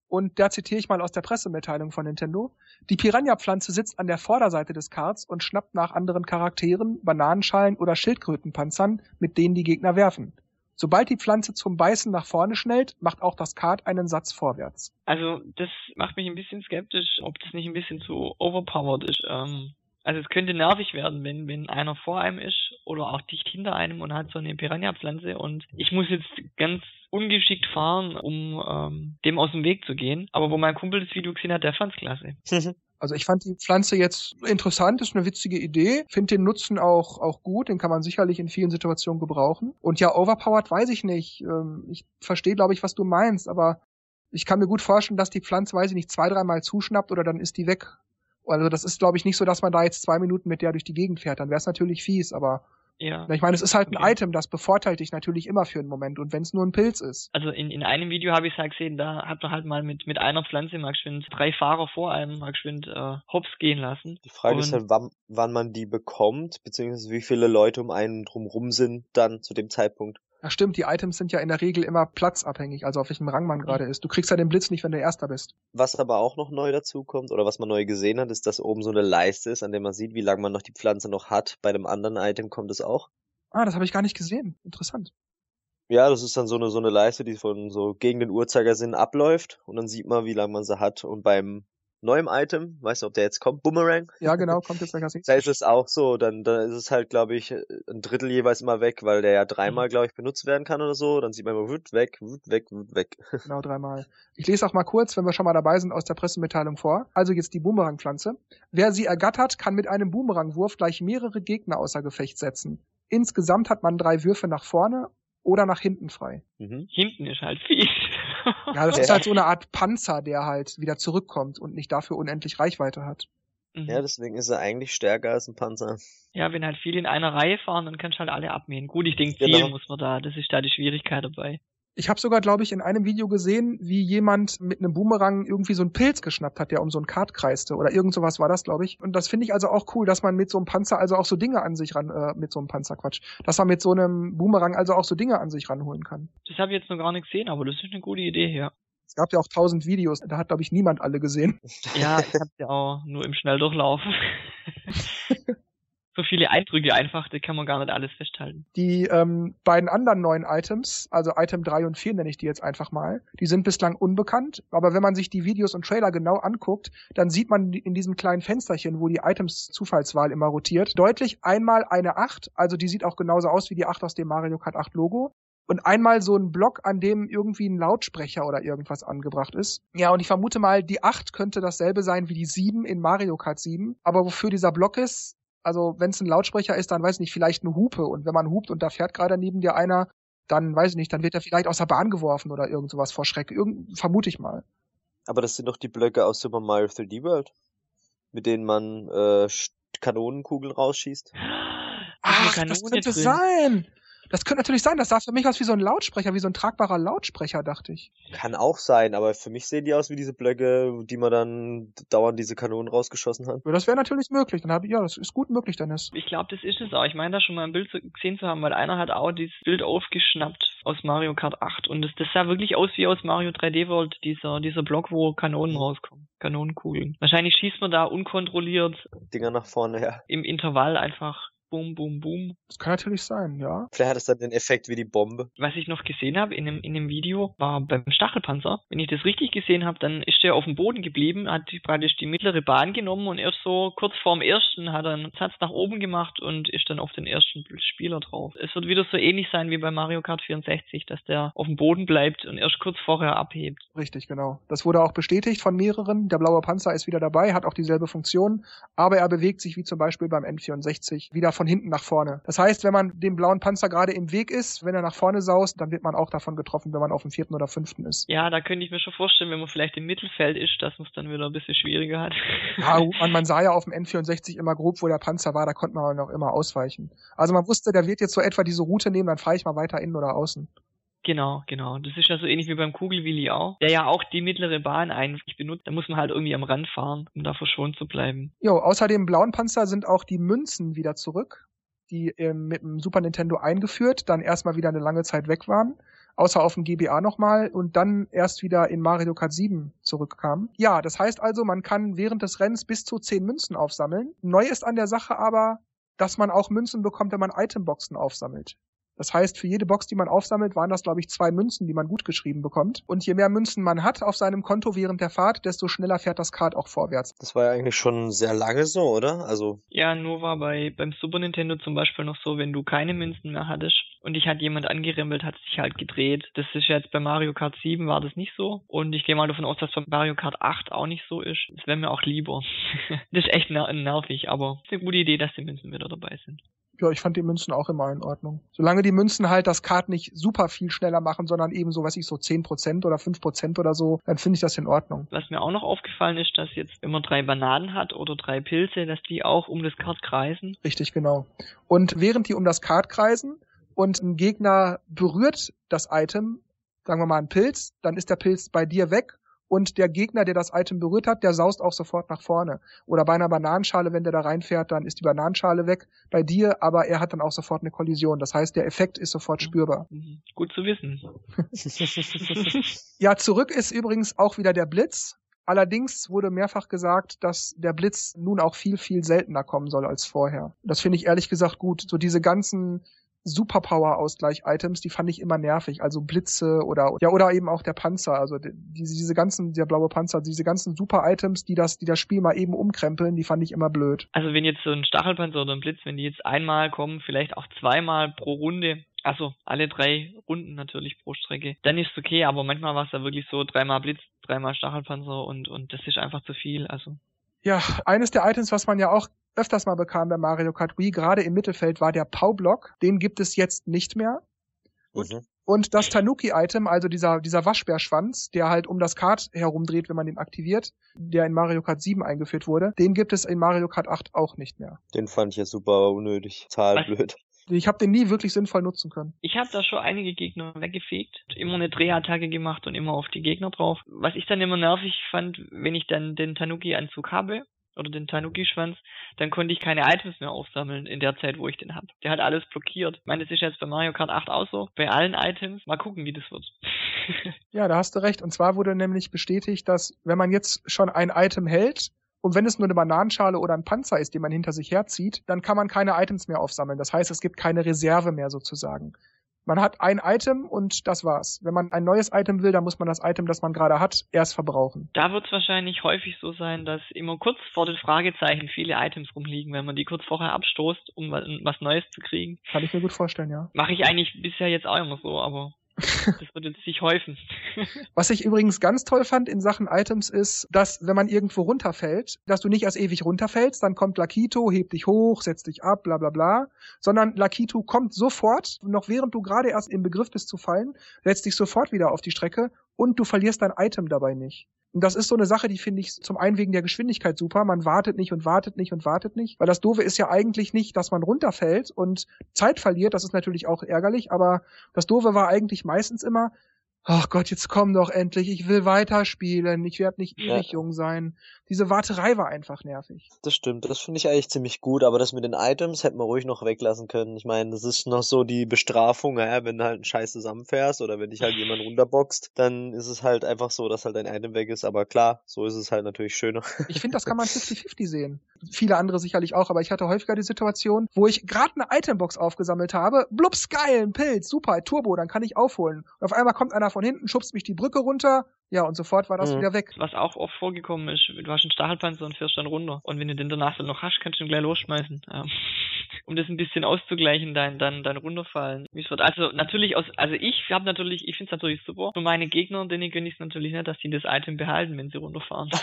Und da zitiere ich mal aus der Pressemitteilung von Nintendo. Die Piranha-Pflanze sitzt an der Vorderseite des Karts und schnappt nach anderen Charakteren, Bananenschalen oder Schildkrötenpanzern, mit denen die Gegner werfen. Sobald die Pflanze zum Beißen nach vorne schnellt, macht auch das Kart einen Satz vorwärts.
Also, das macht mich ein bisschen skeptisch, ob das nicht ein bisschen zu overpowered ist. Ähm, Also es könnte nervig werden, wenn, wenn einer vor einem ist oder auch dicht hinter einem und hat so eine Piranha-Pflanze und ich muss jetzt ganz ungeschickt fahren, um ähm, dem aus dem Weg zu gehen. Aber wo mein Kumpel das Video gesehen hat, der fand's klasse.
Also ich fand die Pflanze jetzt interessant, ist eine witzige Idee, finde den Nutzen auch, auch gut, den kann man sicherlich in vielen Situationen gebrauchen. Und ja, overpowered weiß ich nicht. Ähm, ich verstehe, glaube ich, was du meinst, aber ich kann mir gut vorstellen, dass die Pflanze, weiß ich nicht, zwei, dreimal zuschnappt oder dann ist die weg. Also das ist, glaube ich, nicht so, dass man da jetzt zwei Minuten mit der durch die Gegend fährt. Dann wäre es natürlich fies, aber
Ja.
ich meine, es ist halt ein
Okay.
Item, das bevorteilt dich natürlich immer für einen Moment. Und wenn es nur ein Pilz ist.
Also in, in einem Video habe ich es halt gesehen, da hat man halt mal mit, mit einer Pflanze mal geschwind drei Fahrer vor einem mal geschwind äh, hops gehen lassen.
Die Frage ist
Und-
halt, wann, wann man die bekommt, beziehungsweise wie viele Leute um einen drumrum sind dann zu dem Zeitpunkt.
Ja, stimmt, die Items sind ja in der Regel immer platzabhängig, also auf welchem Rang man gerade ist. Du kriegst ja den Blitz nicht, wenn du Erster bist.
Was aber auch noch neu dazu kommt oder was man neu gesehen hat, ist, dass oben so eine Leiste ist, an der man sieht, wie lange man noch die Pflanze noch hat. Bei dem anderen Item kommt es auch.
Ah, das habe ich gar nicht gesehen. Interessant.
Ja, das ist dann so eine, so eine Leiste, die von so gegen den Uhrzeigersinn abläuft und dann sieht man, wie lange man sie hat. Und beim neuen Item, weißt du, ob der jetzt kommt, Boomerang,
Ja, genau, kommt jetzt als
da ist es auch so, dann, dann ist es halt, glaube ich, ein Drittel jeweils immer weg, weil der ja dreimal, glaube ich, benutzt werden kann oder so. Dann sieht man immer, wut weg, wut weg, wut weg.
Genau, dreimal. Ich lese auch mal kurz, wenn wir schon mal dabei sind, aus der Pressemitteilung vor. Also jetzt die Boomerang-Pflanze. Wer sie ergattert, kann mit einem Boomerangwurf gleich mehrere Gegner außer Gefecht setzen. Insgesamt hat man drei Würfe nach vorne oder nach hinten frei.
Mhm.
Hinten ist halt fies.
Ja, das
Ja.
ist halt so eine Art Panzer, der halt wieder zurückkommt und nicht dafür unendlich Reichweite hat.
Mhm.
Ja, deswegen ist er eigentlich stärker als ein Panzer.
Ja, wenn halt viele in einer Reihe fahren, dann kannst du halt alle abmähen. Gut, ich denke,
Genau.
zielen muss man da, das ist da die Schwierigkeit dabei.
Ich habe sogar, glaube ich, in einem Video gesehen, wie jemand mit einem Boomerang irgendwie so einen Pilz geschnappt hat, der um so einen Kart kreiste. Oder irgend sowas war das, glaube ich. Und das finde ich also auch cool, dass man mit so einem Panzer also auch so Dinge an sich ran, äh, mit so einem Panzer, Quatsch, dass man mit so einem Boomerang also auch so Dinge an sich ranholen kann.
Das habe ich jetzt noch gar nicht gesehen, aber das ist eine gute Idee, ja.
Es gab ja auch tausend Videos, da hat, glaube ich, niemand alle gesehen.
Ja, ich hab's ja auch nur im Schnelldurchlauf. so viele Eindrücke einfach, da kann man gar nicht alles festhalten.
Die ähm, beiden anderen neuen Items, also Item 3 und 4 nenne ich die jetzt einfach mal, die sind bislang unbekannt, aber wenn man sich die Videos und Trailer genau anguckt, dann sieht man in diesem kleinen Fensterchen, wo die Items Zufallswahl immer rotiert, deutlich einmal eine 8, also die sieht auch genauso aus wie die 8 aus dem Mario Kart 8 Logo. Und einmal so ein Block, an dem irgendwie ein Lautsprecher oder irgendwas angebracht ist. Ja, und ich vermute mal, die 8 könnte dasselbe sein wie die 7 in Mario Kart 7. Aber wofür dieser Block ist, also wenn es ein Lautsprecher ist, dann weiß ich nicht, vielleicht eine Hupe. Und wenn man hupt und da fährt gerade neben dir einer, dann weiß ich nicht, dann wird er vielleicht aus der Bahn geworfen oder irgend sowas vor Schreck. Irgend, vermute ich mal.
Aber das sind doch die Blöcke aus Super Mario 3D World, mit denen man äh, Kanonenkugeln rausschießt.
Ach, das könnte
drin.
sein. Das könnte natürlich sein. Das sah für mich aus wie so ein Lautsprecher, wie so ein tragbarer Lautsprecher, dachte ich.
Kann auch sein, aber für mich sehen die aus wie diese Blöcke, die man dann dauernd diese Kanonen rausgeschossen hat.
Ja, Das wäre natürlich möglich. Dann habe ich, ja, das ist gut möglich, Dennis.
Ich glaube, das ist es auch. Ich meine, da schon mal ein Bild gesehen zu haben, weil einer hat auch dieses Bild aufgeschnappt aus Mario Kart 8 und das, das sah wirklich aus wie aus Mario 3D World, dieser, dieser Block, wo Kanonen rauskommen. Kanonenkugeln. Wahrscheinlich schießt man da unkontrolliert
Dinger nach vorne, ja.
im Intervall einfach boom, boom, boom.
Das kann natürlich sein, ja.
Vielleicht hat es dann den Effekt wie die Bombe.
Was ich noch gesehen habe in dem, in dem Video, war beim Stachelpanzer. Wenn ich das richtig gesehen habe, dann ist der auf dem Boden geblieben, hat die- praktisch die mittlere Bahn genommen und erst so kurz vorm ersten hat er einen Satz nach oben gemacht und ist dann auf den ersten Spieler drauf. Es wird wieder so ähnlich sein wie bei Mario Kart 64, dass der auf dem Boden bleibt und erst kurz vorher abhebt.
Richtig, genau. Das wurde auch bestätigt von mehreren. Der blaue Panzer ist wieder dabei, hat auch dieselbe Funktion, aber er bewegt sich wie zum Beispiel beim N64 wieder von hinten nach vorne. Das heißt, wenn man dem blauen Panzer gerade im Weg ist, wenn er nach vorne saust, dann wird man auch davon getroffen, wenn man auf dem vierten oder fünften ist.
Ja, da könnte ich mir schon vorstellen, wenn man vielleicht im Mittelfeld ist, dass man es dann wieder ein bisschen schwieriger hat.
Ja, man, man sah ja auf dem N64 immer grob, wo der Panzer war, da konnte man noch immer ausweichen. Also man wusste, der wird jetzt so etwa diese Route nehmen, dann fahre ich mal weiter innen oder außen.
Genau, genau. Das ist ja so ähnlich wie beim Kugelwilli auch, der ja auch die mittlere Bahn eigentlich benutzt. Da muss man halt irgendwie am Rand fahren, um da verschont zu bleiben.
Jo, außer dem blauen Panzer sind auch die Münzen wieder zurück, die ähm, mit dem Super Nintendo eingeführt, dann erstmal wieder eine lange Zeit weg waren, außer auf dem GBA nochmal und dann erst wieder in Mario Kart 7 zurückkamen. Ja, das heißt also, man kann während des Rennens bis zu 10 Münzen aufsammeln. Neu ist an der Sache aber, dass man auch Münzen bekommt, wenn man Itemboxen aufsammelt. Das heißt, für jede Box, die man aufsammelt, waren das, glaube ich, zwei Münzen, die man gut geschrieben bekommt. Und je mehr Münzen man hat auf seinem Konto während der Fahrt, desto schneller fährt das Kart auch vorwärts.
Das war ja eigentlich schon sehr lange so, oder? Also.
Ja, nur war bei beim Super Nintendo zum Beispiel noch so, wenn du keine Münzen mehr hattest und dich hat jemand angerempelt, hat sich halt gedreht. Das ist jetzt bei Mario Kart 7 war das nicht so. Und ich gehe mal davon aus, dass bei Mario Kart 8 auch nicht so ist. Das wäre mir auch lieber. das ist echt nervig, aber es ist eine gute Idee, dass die Münzen wieder dabei sind.
Ja, ich fand die Münzen auch immer in Ordnung. Solange die Münzen halt das Kart nicht super viel schneller machen, sondern eben so, was ich so 10% oder 5% oder so, dann finde ich das in Ordnung.
Was mir auch noch aufgefallen ist, dass jetzt, man drei Bananen hat oder drei Pilze, dass die auch um das Kart kreisen.
Richtig, genau. Und während die um das Kart kreisen und ein Gegner berührt das Item, sagen wir mal einen Pilz, dann ist der Pilz bei dir weg und der Gegner, der das Item berührt hat, der saust auch sofort nach vorne. Oder bei einer Bananenschale, wenn der da reinfährt, dann ist die Bananenschale weg bei dir, aber er hat dann auch sofort eine Kollision. Das heißt, der Effekt ist sofort spürbar.
Mhm. Gut zu wissen.
ja, zurück ist übrigens auch wieder der Blitz. Allerdings wurde mehrfach gesagt, dass der Blitz nun auch viel, viel seltener kommen soll als vorher. Das finde ich ehrlich gesagt gut. So diese ganzen Superpower-Ausgleich-Items, die fand ich immer nervig. Also Blitze oder ja oder eben auch der Panzer. Also diese, diese ganzen, der blaue Panzer, diese ganzen Super-Items, die das, die das Spiel mal eben umkrempeln, die fand ich immer blöd.
Also wenn jetzt so ein Stachelpanzer oder ein Blitz, wenn die jetzt einmal kommen, vielleicht auch zweimal pro Runde, also alle drei Runden natürlich pro Strecke, dann ist okay, aber manchmal war es da wirklich so dreimal Blitz, dreimal Stachelpanzer und, und das ist einfach zu viel. Also
ja, eines der Items, was man ja auch öfters mal bekam bei Mario Kart Wii, gerade im Mittelfeld, war der Pau-Block. Den gibt es jetzt nicht mehr. Und, mhm. und das Tanuki-Item, also dieser, dieser Waschbärschwanz, der halt um das Kart herumdreht, wenn man den aktiviert, der in Mario Kart 7 eingeführt wurde, den gibt es in Mario Kart 8 auch nicht mehr.
Den fand ich ja super unnötig, total blöd.
Ich habe den nie wirklich sinnvoll nutzen können.
Ich habe da schon einige Gegner weggefegt, immer eine Drehattacke gemacht und immer auf die Gegner drauf. Was ich dann immer nervig fand, wenn ich dann den Tanuki-Anzug habe oder den Tanuki-Schwanz, dann konnte ich keine Items mehr aufsammeln in der Zeit, wo ich den hab. Der hat alles blockiert. Ich meine, das ist jetzt bei Mario Kart 8 auch so. Bei allen Items. Mal gucken, wie das wird.
ja, da hast du recht. Und zwar wurde nämlich bestätigt, dass wenn man jetzt schon ein Item hält, und wenn es nur eine Bananenschale oder ein Panzer ist, den man hinter sich herzieht, dann kann man keine Items mehr aufsammeln. Das heißt, es gibt keine Reserve mehr sozusagen. Man hat ein Item und das war's. Wenn man ein neues Item will, dann muss man das Item, das man gerade hat, erst verbrauchen.
Da wird es wahrscheinlich häufig so sein, dass immer kurz vor den Fragezeichen viele Items rumliegen, wenn man die kurz vorher abstoßt, um was Neues zu kriegen.
Kann ich mir gut vorstellen, ja.
Mache ich eigentlich bisher jetzt auch immer so, aber das jetzt sich häufen.
Was ich übrigens ganz toll fand in Sachen Items ist, dass wenn man irgendwo runterfällt, dass du nicht erst ewig runterfällst, dann kommt Lakito, hebt dich hoch, setzt dich ab, bla bla bla, sondern Lakito kommt sofort, noch während du gerade erst im Begriff bist zu fallen, setzt dich sofort wieder auf die Strecke und du verlierst dein Item dabei nicht. Und das ist so eine Sache, die finde ich zum einen wegen der Geschwindigkeit super. Man wartet nicht und wartet nicht und wartet nicht. Weil das Doofe ist ja eigentlich nicht, dass man runterfällt und Zeit verliert. Das ist natürlich auch ärgerlich. Aber das Doofe war eigentlich meistens immer, ach Gott, jetzt komm doch endlich, ich will weiterspielen, ich werde nicht ewig ja. jung sein. Diese Warterei war einfach nervig.
Das stimmt, das finde ich eigentlich ziemlich gut, aber das mit den Items hätte man ruhig noch weglassen können. Ich meine, das ist noch so die Bestrafung, ja, wenn du halt einen Scheiß zusammenfährst oder wenn dich halt jemand runterboxt, dann ist es halt einfach so, dass halt dein Item weg ist, aber klar, so ist es halt natürlich schöner.
Ich finde, das kann man 50-50 sehen. Viele andere sicherlich auch, aber ich hatte häufiger die Situation, wo ich gerade eine Itembox aufgesammelt habe, blups, geil, ein Pilz, super, Turbo, dann kann ich aufholen. Und auf einmal kommt einer von hinten, schubst mich die Brücke runter, ja, und sofort war das mhm. wieder weg.
Was auch oft vorgekommen ist, du hast einen Stachelpanzer und fährst dann runter. Und wenn du den danach dann noch hast, kannst du ihn gleich losschmeißen. Ja. Um das ein bisschen auszugleichen, dein, dein, dein runterfallen. Also natürlich aus, also ich habe natürlich, ich finde es natürlich super. Für meine Gegner, denen gönne ich es natürlich nicht, dass die das Item behalten, wenn sie runterfahren.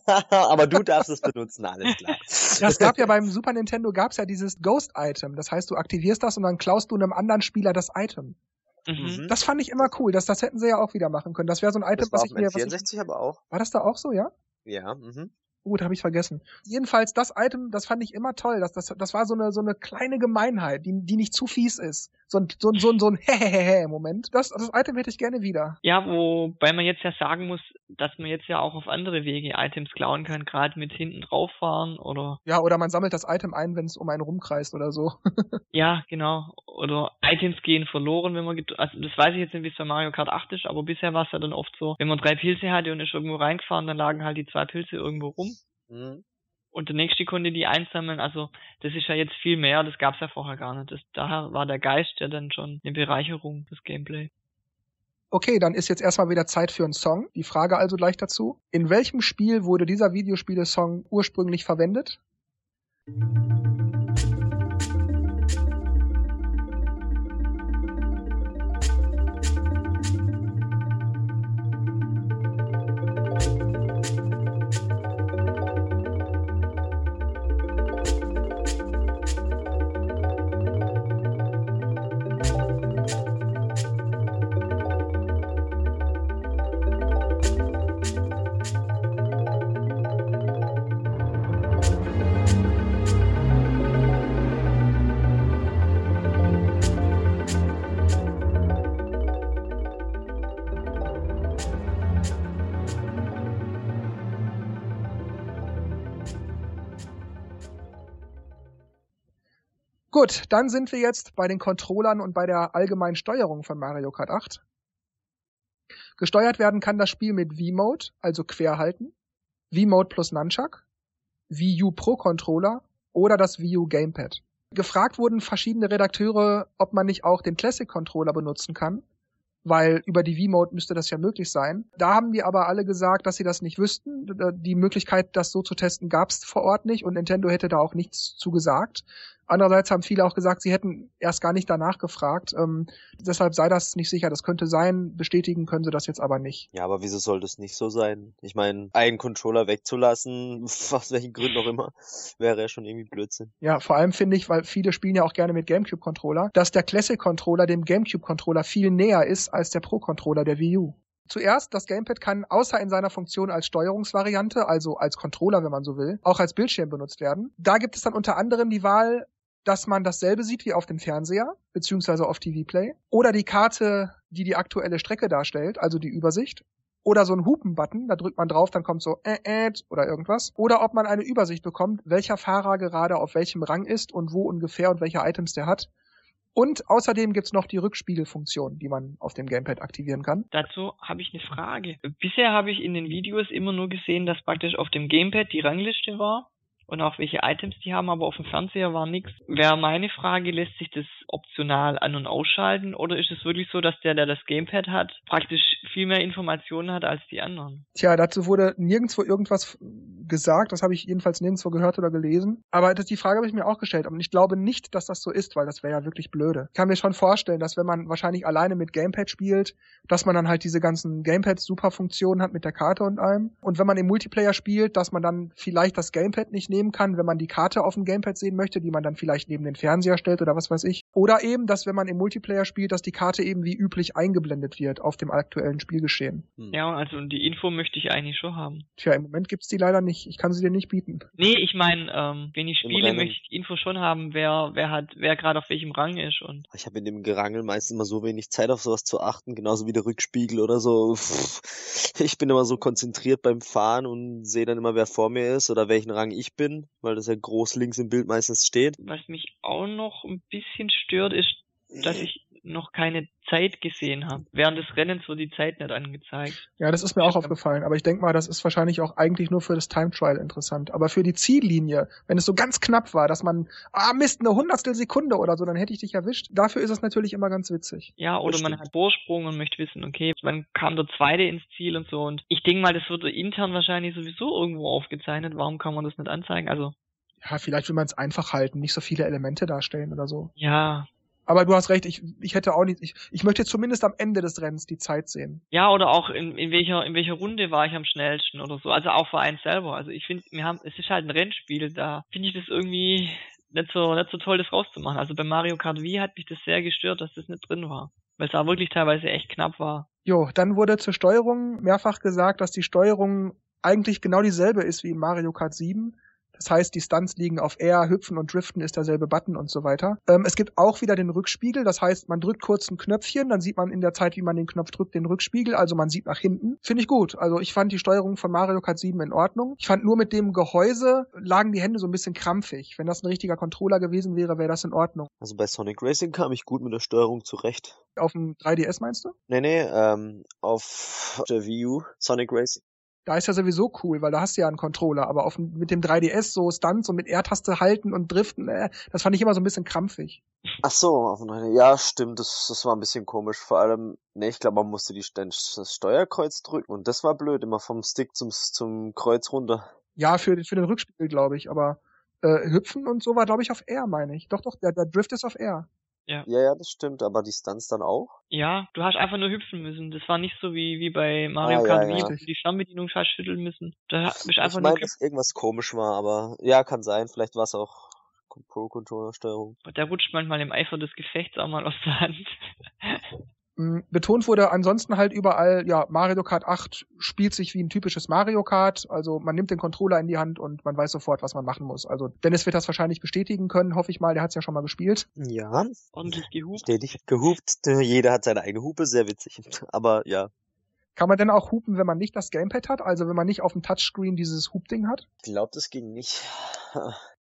Aber du darfst es benutzen, alles klar.
Ja, es gab ja beim Super Nintendo gab's ja dieses Ghost-Item. Das heißt, du aktivierst das und dann klaust du einem anderen Spieler das Item. Mhm. Das fand ich immer cool. Das, das hätten sie ja auch wieder machen können. Das wäre so ein Item, was ich mir.
64
was
ich, aber auch.
War das da auch so, ja?
Ja, mhm.
Gut, habe ich vergessen. Jedenfalls das Item, das fand ich immer toll. Das, das, das war so eine, so eine kleine Gemeinheit, die, die nicht zu fies ist. So ein, so ein, so ein, so ein Hehehehe-Moment. Das, das Item hätte ich gerne wieder.
Ja, wobei man jetzt ja sagen muss, dass man jetzt ja auch auf andere Wege Items klauen kann, gerade mit hinten drauf fahren oder.
Ja, oder man sammelt das Item ein, wenn es um einen rumkreist oder so.
ja, genau. Oder Items gehen verloren, wenn man, also das weiß ich jetzt nicht, wie es bei Mario Kart 8 ist, aber bisher war es ja dann oft so, wenn man drei Pilze hatte und ist irgendwo reingefahren, dann lagen halt die zwei Pilze irgendwo rum. Mhm. und der nächste konnte die einsammeln. Also das ist ja jetzt viel mehr, das gab's ja vorher gar nicht. Das, daher war der Geist ja dann schon eine Bereicherung, das Gameplay.
Okay, dann ist jetzt erstmal wieder Zeit für einen Song. Die Frage also gleich dazu. In welchem Spiel wurde dieser Videospiele-Song ursprünglich verwendet? Gut, dann sind wir jetzt bei den Controllern und bei der allgemeinen Steuerung von Mario Kart 8. Gesteuert werden kann das Spiel mit V-Mode, also querhalten, V-Mode plus Nunchuck, Wii U Pro Controller oder das Wii U Gamepad. Gefragt wurden verschiedene Redakteure, ob man nicht auch den Classic Controller benutzen kann weil über die V-Mode müsste das ja möglich sein. Da haben die aber alle gesagt, dass sie das nicht wüssten. Die Möglichkeit, das so zu testen, gab es vor Ort nicht und Nintendo hätte da auch nichts zu gesagt. Andererseits haben viele auch gesagt, sie hätten erst gar nicht danach gefragt. Ähm, deshalb sei das nicht sicher. Das könnte sein. Bestätigen können sie das jetzt aber nicht.
Ja, aber wieso soll das nicht so sein? Ich meine, einen Controller wegzulassen, aus welchen Gründen auch immer, wäre ja schon irgendwie Blödsinn.
Ja, vor allem finde ich, weil viele spielen ja auch gerne mit GameCube-Controller, dass der Classic-Controller dem GameCube-Controller viel näher ist als der Pro-Controller der Wii U. Zuerst, das Gamepad kann außer in seiner Funktion als Steuerungsvariante, also als Controller, wenn man so will, auch als Bildschirm benutzt werden. Da gibt es dann unter anderem die Wahl, dass man dasselbe sieht wie auf dem Fernseher, beziehungsweise auf TV Play, oder die Karte, die die aktuelle Strecke darstellt, also die Übersicht, oder so ein Hupen-Button, da drückt man drauf, dann kommt so äh, äh oder irgendwas. Oder ob man eine Übersicht bekommt, welcher Fahrer gerade auf welchem Rang ist und wo ungefähr und welche Items der hat. Und außerdem gibt's noch die Rückspiegelfunktion, die man auf dem Gamepad aktivieren kann.
Dazu habe ich eine Frage. Bisher habe ich in den Videos immer nur gesehen, dass praktisch auf dem Gamepad die Rangliste war und auch welche Items die haben, aber auf dem Fernseher war nichts. Wäre meine Frage, lässt sich das optional an- und ausschalten oder ist es wirklich so, dass der, der das Gamepad hat, praktisch viel mehr Informationen hat als die anderen?
Tja, dazu wurde nirgendwo irgendwas gesagt, das habe ich jedenfalls nirgendwo gehört oder gelesen. Aber das, die Frage habe ich mir auch gestellt und ich glaube nicht, dass das so ist, weil das wäre ja wirklich blöde. Ich kann mir schon vorstellen, dass wenn man wahrscheinlich alleine mit Gamepad spielt, dass man dann halt diese ganzen Gamepad-Super-Funktionen hat mit der Karte und allem. Und wenn man im Multiplayer spielt, dass man dann vielleicht das Gamepad nicht nehmen kann, wenn man die Karte auf dem Gamepad sehen möchte, die man dann vielleicht neben den Fernseher stellt oder was weiß ich. Oder eben, dass wenn man im Multiplayer spielt, dass die Karte eben wie üblich eingeblendet wird auf dem aktuellen Spielgeschehen.
Hm. Ja, also die Info möchte ich eigentlich schon haben.
Tja, im Moment gibt's die leider nicht. Ich kann sie dir nicht bieten.
Nee, ich meine, ähm, wenn ich spiele, möchte ich die Info schon haben, wer, wer hat, wer gerade auf welchem Rang ist und.
Ich habe in dem Gerangel meistens immer so wenig Zeit auf sowas zu achten, genauso wie der Rückspiegel oder so. Ich bin immer so konzentriert beim Fahren und sehe dann immer, wer vor mir ist oder welchen Rang ich bin, weil das ja groß links im Bild meistens steht.
Was mich auch noch ein bisschen stört, ist, dass ich noch keine Zeit gesehen habe. Während des Rennens wird die Zeit nicht angezeigt.
Ja, das ist mir auch aufgefallen. Aber ich denke mal, das ist wahrscheinlich auch eigentlich nur für das Time Trial interessant. Aber für die Ziellinie, wenn es so ganz knapp war, dass man, ah Mist, eine Hundertstel Sekunde oder so, dann hätte ich dich erwischt. Dafür ist es natürlich immer ganz witzig.
Ja, oder man hat Vorsprung und möchte wissen, okay, wann kam der Zweite ins Ziel und so. Und ich denke mal, das wird intern wahrscheinlich sowieso irgendwo aufgezeichnet. Warum kann man das nicht anzeigen? Also
ja, vielleicht will man es einfach halten, nicht so viele Elemente darstellen oder so.
Ja,
aber du hast recht, ich, ich hätte auch nicht, ich, ich möchte zumindest am Ende des Rennens die Zeit sehen.
Ja, oder auch in, in welcher, in welcher Runde war ich am schnellsten oder so. Also auch für einen selber. Also ich finde, wir haben, es ist halt ein Rennspiel, da finde ich das irgendwie nicht so, nicht so toll, das rauszumachen. Also bei Mario Kart Wii hat mich das sehr gestört, dass das nicht drin war. Weil es da wirklich teilweise echt knapp war.
Jo, dann wurde zur Steuerung mehrfach gesagt, dass die Steuerung eigentlich genau dieselbe ist wie in Mario Kart 7 das heißt, die Stunts liegen auf R, Hüpfen und Driften ist derselbe Button und so weiter. Ähm, es gibt auch wieder den Rückspiegel, das heißt, man drückt kurz ein Knöpfchen, dann sieht man in der Zeit, wie man den Knopf drückt, den Rückspiegel, also man sieht nach hinten. Finde ich gut. Also ich fand die Steuerung von Mario Kart 7 in Ordnung. Ich fand nur mit dem Gehäuse lagen die Hände so ein bisschen krampfig. Wenn das ein richtiger Controller gewesen wäre, wäre das in Ordnung.
Also bei Sonic Racing kam ich gut mit der Steuerung zurecht.
Auf dem 3DS meinst du?
Nee, nee, ähm, auf der Wii U Sonic Racing.
Da ist ja sowieso cool, weil da hast du ja einen Controller, aber auf, mit dem 3DS so Stunts und mit R-Taste halten und driften, äh, das fand ich immer so ein bisschen krampfig.
Ach so, auf dem ja, stimmt, das, das war ein bisschen komisch. Vor allem, ne, ich glaube, man musste die, das Steuerkreuz drücken und das war blöd, immer vom Stick zum, zum Kreuz runter.
Ja, für, für den Rückspiegel, glaube ich, aber äh, Hüpfen und so war, glaube ich, auf R, meine ich. Doch, doch, der, der Drift ist auf R.
Ja. ja, ja, das stimmt, aber die Stunts dann auch?
Ja, du hast einfach nur hüpfen müssen. Das war nicht so wie, wie bei Mario ah, Kart ja, ja. Wii, die Fernbedienung hast schütteln müssen. Da bist
du einfach ich mein, nur dass irgendwas komisch war, aber ja, kann sein. Vielleicht war es auch Pro-Controller-Steuerung.
Der rutscht manchmal im Eifer des Gefechts auch mal aus der Hand.
Betont wurde ansonsten halt überall, ja, Mario Kart 8 spielt sich wie ein typisches Mario Kart. Also man nimmt den Controller in die Hand und man weiß sofort, was man machen muss. Also Dennis wird das wahrscheinlich bestätigen können, hoffe ich mal. Der hat es ja schon mal gespielt.
Ja.
Ordentlich gehupt.
Stetig gehupt. Jeder hat seine eigene Hupe, sehr witzig. Aber ja.
Kann man denn auch hupen, wenn man nicht das Gamepad hat? Also wenn man nicht auf dem Touchscreen dieses Hupding hat?
Ich glaube, das ging nicht.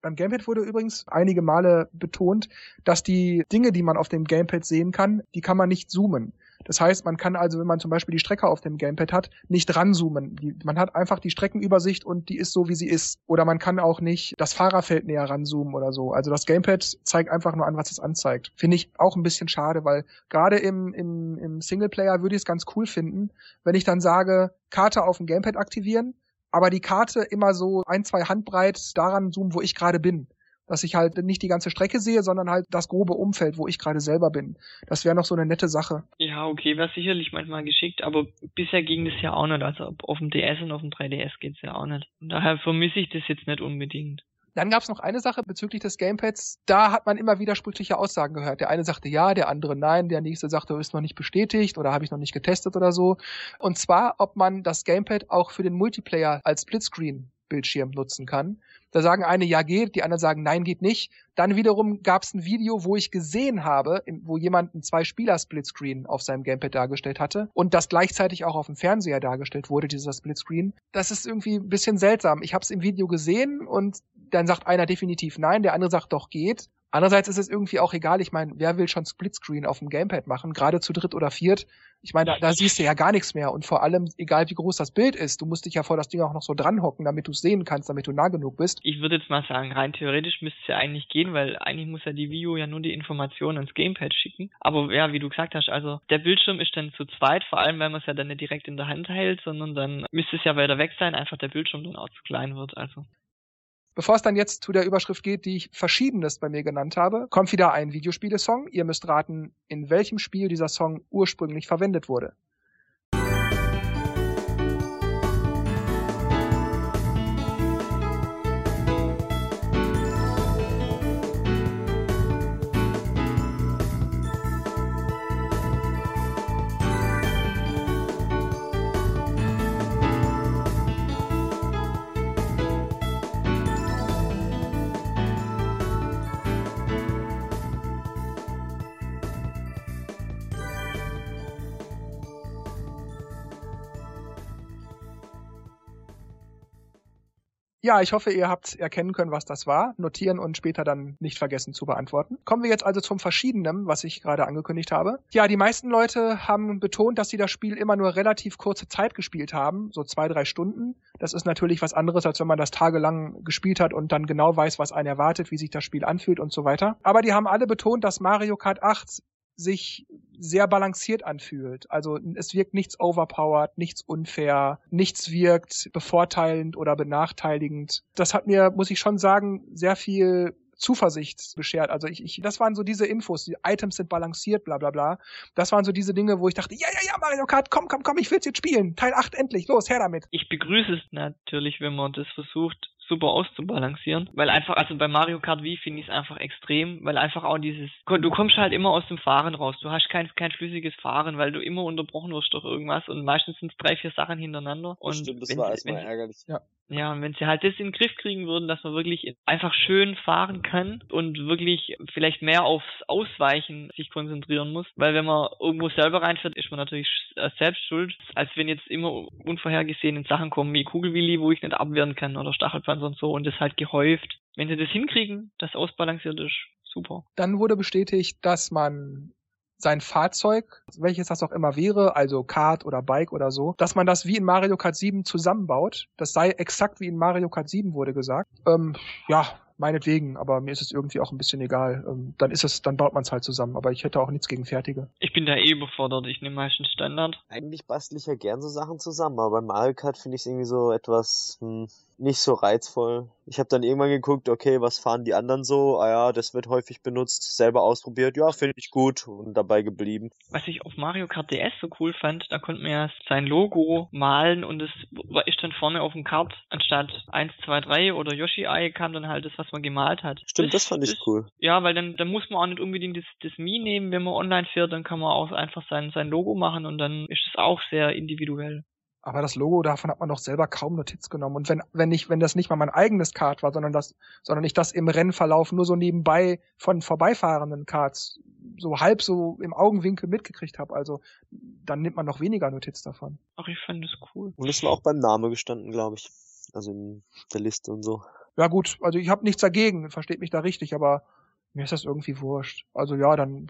Beim Gamepad wurde übrigens einige Male betont, dass die Dinge, die man auf dem Gamepad sehen kann, die kann man nicht zoomen. Das heißt, man kann also, wenn man zum Beispiel die Strecke auf dem Gamepad hat, nicht ranzoomen. Die, man hat einfach die Streckenübersicht und die ist so, wie sie ist. Oder man kann auch nicht das Fahrerfeld näher ranzoomen oder so. Also das Gamepad zeigt einfach nur an, was es anzeigt. Finde ich auch ein bisschen schade, weil gerade im, im, im Singleplayer würde ich es ganz cool finden, wenn ich dann sage, Karte auf dem Gamepad aktivieren, aber die Karte immer so ein, zwei Handbreit daran zoomen, wo ich gerade bin dass ich halt nicht die ganze Strecke sehe, sondern halt das grobe Umfeld, wo ich gerade selber bin. Das wäre noch so eine nette Sache.
Ja, okay, wäre sicherlich manchmal geschickt, aber bisher ging das ja auch nicht. Also auf dem DS und auf dem 3DS geht's ja auch nicht. Und daher vermisse ich das jetzt nicht unbedingt.
Dann gab es noch eine Sache bezüglich des Gamepads. Da hat man immer widersprüchliche Aussagen gehört. Der eine sagte ja, der andere nein, der nächste sagte, ist noch nicht bestätigt oder habe ich noch nicht getestet oder so. Und zwar, ob man das Gamepad auch für den Multiplayer als Splitscreen Bildschirm nutzen kann. Da sagen eine, ja geht, die anderen sagen, nein geht nicht. Dann wiederum gab es ein Video, wo ich gesehen habe, wo jemand einen Zwei-Spieler-Splitscreen auf seinem Gamepad dargestellt hatte und das gleichzeitig auch auf dem Fernseher dargestellt wurde, dieser Splitscreen. Das ist irgendwie ein bisschen seltsam. Ich habe es im Video gesehen und dann sagt einer definitiv nein, der andere sagt doch geht. Andererseits ist es irgendwie auch egal. Ich meine, wer will schon Splitscreen auf dem Gamepad machen, gerade zu dritt oder viert? Ich meine, da, da siehst du ja gar nichts mehr. Und vor allem, egal wie groß das Bild ist, du musst dich ja vor das Ding auch noch so dranhocken, damit du es sehen kannst, damit du nah genug bist.
Ich würde jetzt mal sagen, rein theoretisch müsste es ja eigentlich gehen, weil eigentlich muss ja die Video ja nur die Informationen ans Gamepad schicken. Aber ja, wie du gesagt hast, also der Bildschirm ist dann zu zweit, vor allem, weil man es ja dann nicht direkt in der Hand hält, sondern dann müsste es ja weiter weg sein, einfach der Bildschirm dann auch zu klein wird. Also
Bevor es dann jetzt zu der Überschrift geht, die ich verschiedenes bei mir genannt habe, kommt wieder ein Videospielesong. Ihr müsst raten, in welchem Spiel dieser Song ursprünglich verwendet wurde. Ja, ich hoffe, ihr habt erkennen können, was das war, notieren und später dann nicht vergessen zu beantworten. Kommen wir jetzt also zum Verschiedenen, was ich gerade angekündigt habe. Ja, die meisten Leute haben betont, dass sie das Spiel immer nur relativ kurze Zeit gespielt haben, so zwei, drei Stunden. Das ist natürlich was anderes, als wenn man das tagelang gespielt hat und dann genau weiß, was einen erwartet, wie sich das Spiel anfühlt und so weiter. Aber die haben alle betont, dass Mario Kart 8 sich sehr balanciert anfühlt. Also es wirkt nichts overpowered, nichts unfair, nichts wirkt bevorteilend oder benachteiligend. Das hat mir, muss ich schon sagen, sehr viel Zuversicht beschert. Also ich, ich, das waren so diese Infos, die Items sind balanciert, bla bla bla. Das waren so diese Dinge, wo ich dachte, ja, ja, ja, Mario Kart, komm, komm, komm, ich will's jetzt spielen. Teil 8 endlich, los, her damit.
Ich begrüße es natürlich, wenn man das versucht, super auszubalancieren. Weil einfach, also bei Mario Kart Wii finde ich es einfach extrem, weil einfach auch dieses, du kommst halt immer aus dem Fahren raus. Du hast kein, kein schlüssiges Fahren, weil du immer unterbrochen wirst durch irgendwas und meistens sind es drei, vier Sachen hintereinander. Und
Stimmt, das war erstmal ärgerlich.
Ja. Ja, und wenn sie halt das in den Griff kriegen würden, dass man wirklich einfach schön fahren kann und wirklich vielleicht mehr aufs Ausweichen sich konzentrieren muss, weil wenn man irgendwo selber reinfährt, ist man natürlich äh, selbst schuld, als wenn jetzt immer unvorhergesehene Sachen kommen, wie Kugelwilli, wo ich nicht abwehren kann oder Stachelpanzer und so und das halt gehäuft. Wenn sie das hinkriegen, das ausbalanciert ist, super.
Dann wurde bestätigt, dass man sein Fahrzeug, welches das auch immer wäre, also Kart oder Bike oder so, dass man das wie in Mario Kart 7 zusammenbaut. Das sei exakt wie in Mario Kart 7 wurde gesagt. Ähm, ja, meinetwegen, aber mir ist es irgendwie auch ein bisschen egal. Ähm, dann ist es, dann baut man es halt zusammen, aber ich hätte auch nichts gegen fertige.
Ich bin da eh überfordert, ich nehme meistens Standard.
Eigentlich bastel ich ja gern so Sachen zusammen, aber bei Mario Kart finde ich es irgendwie so etwas, hm, nicht so reizvoll. Ich habe dann irgendwann geguckt, okay, was fahren die anderen so? Ah ja, das wird häufig benutzt, selber ausprobiert, ja, finde ich gut und dabei geblieben.
Was ich auf Mario Kart DS so cool fand, da konnte man ja sein Logo malen und es ist dann vorne auf dem Kart anstatt 1, 2, 3 oder Yoshi-Ei kam dann halt das, was man gemalt hat.
Stimmt, das, das fand ich
das,
cool.
Ja, weil dann, dann muss man auch nicht unbedingt das, das Mi nehmen, wenn man online fährt, dann kann man auch einfach sein, sein Logo machen und dann ist es auch sehr individuell.
Aber das Logo, davon hat man doch selber kaum Notiz genommen. Und wenn, wenn nicht, wenn das nicht mal mein eigenes Kart war, sondern das, sondern ich das im Rennverlauf nur so nebenbei von vorbeifahrenden Karts so halb so im Augenwinkel mitgekriegt habe, also dann nimmt man noch weniger Notiz davon.
Ach, ich fand das cool.
Und das war auch beim Name gestanden, glaube ich. Also in der Liste und so.
Ja gut, also ich habe nichts dagegen, versteht mich da richtig, aber mir ist das irgendwie wurscht. Also ja, dann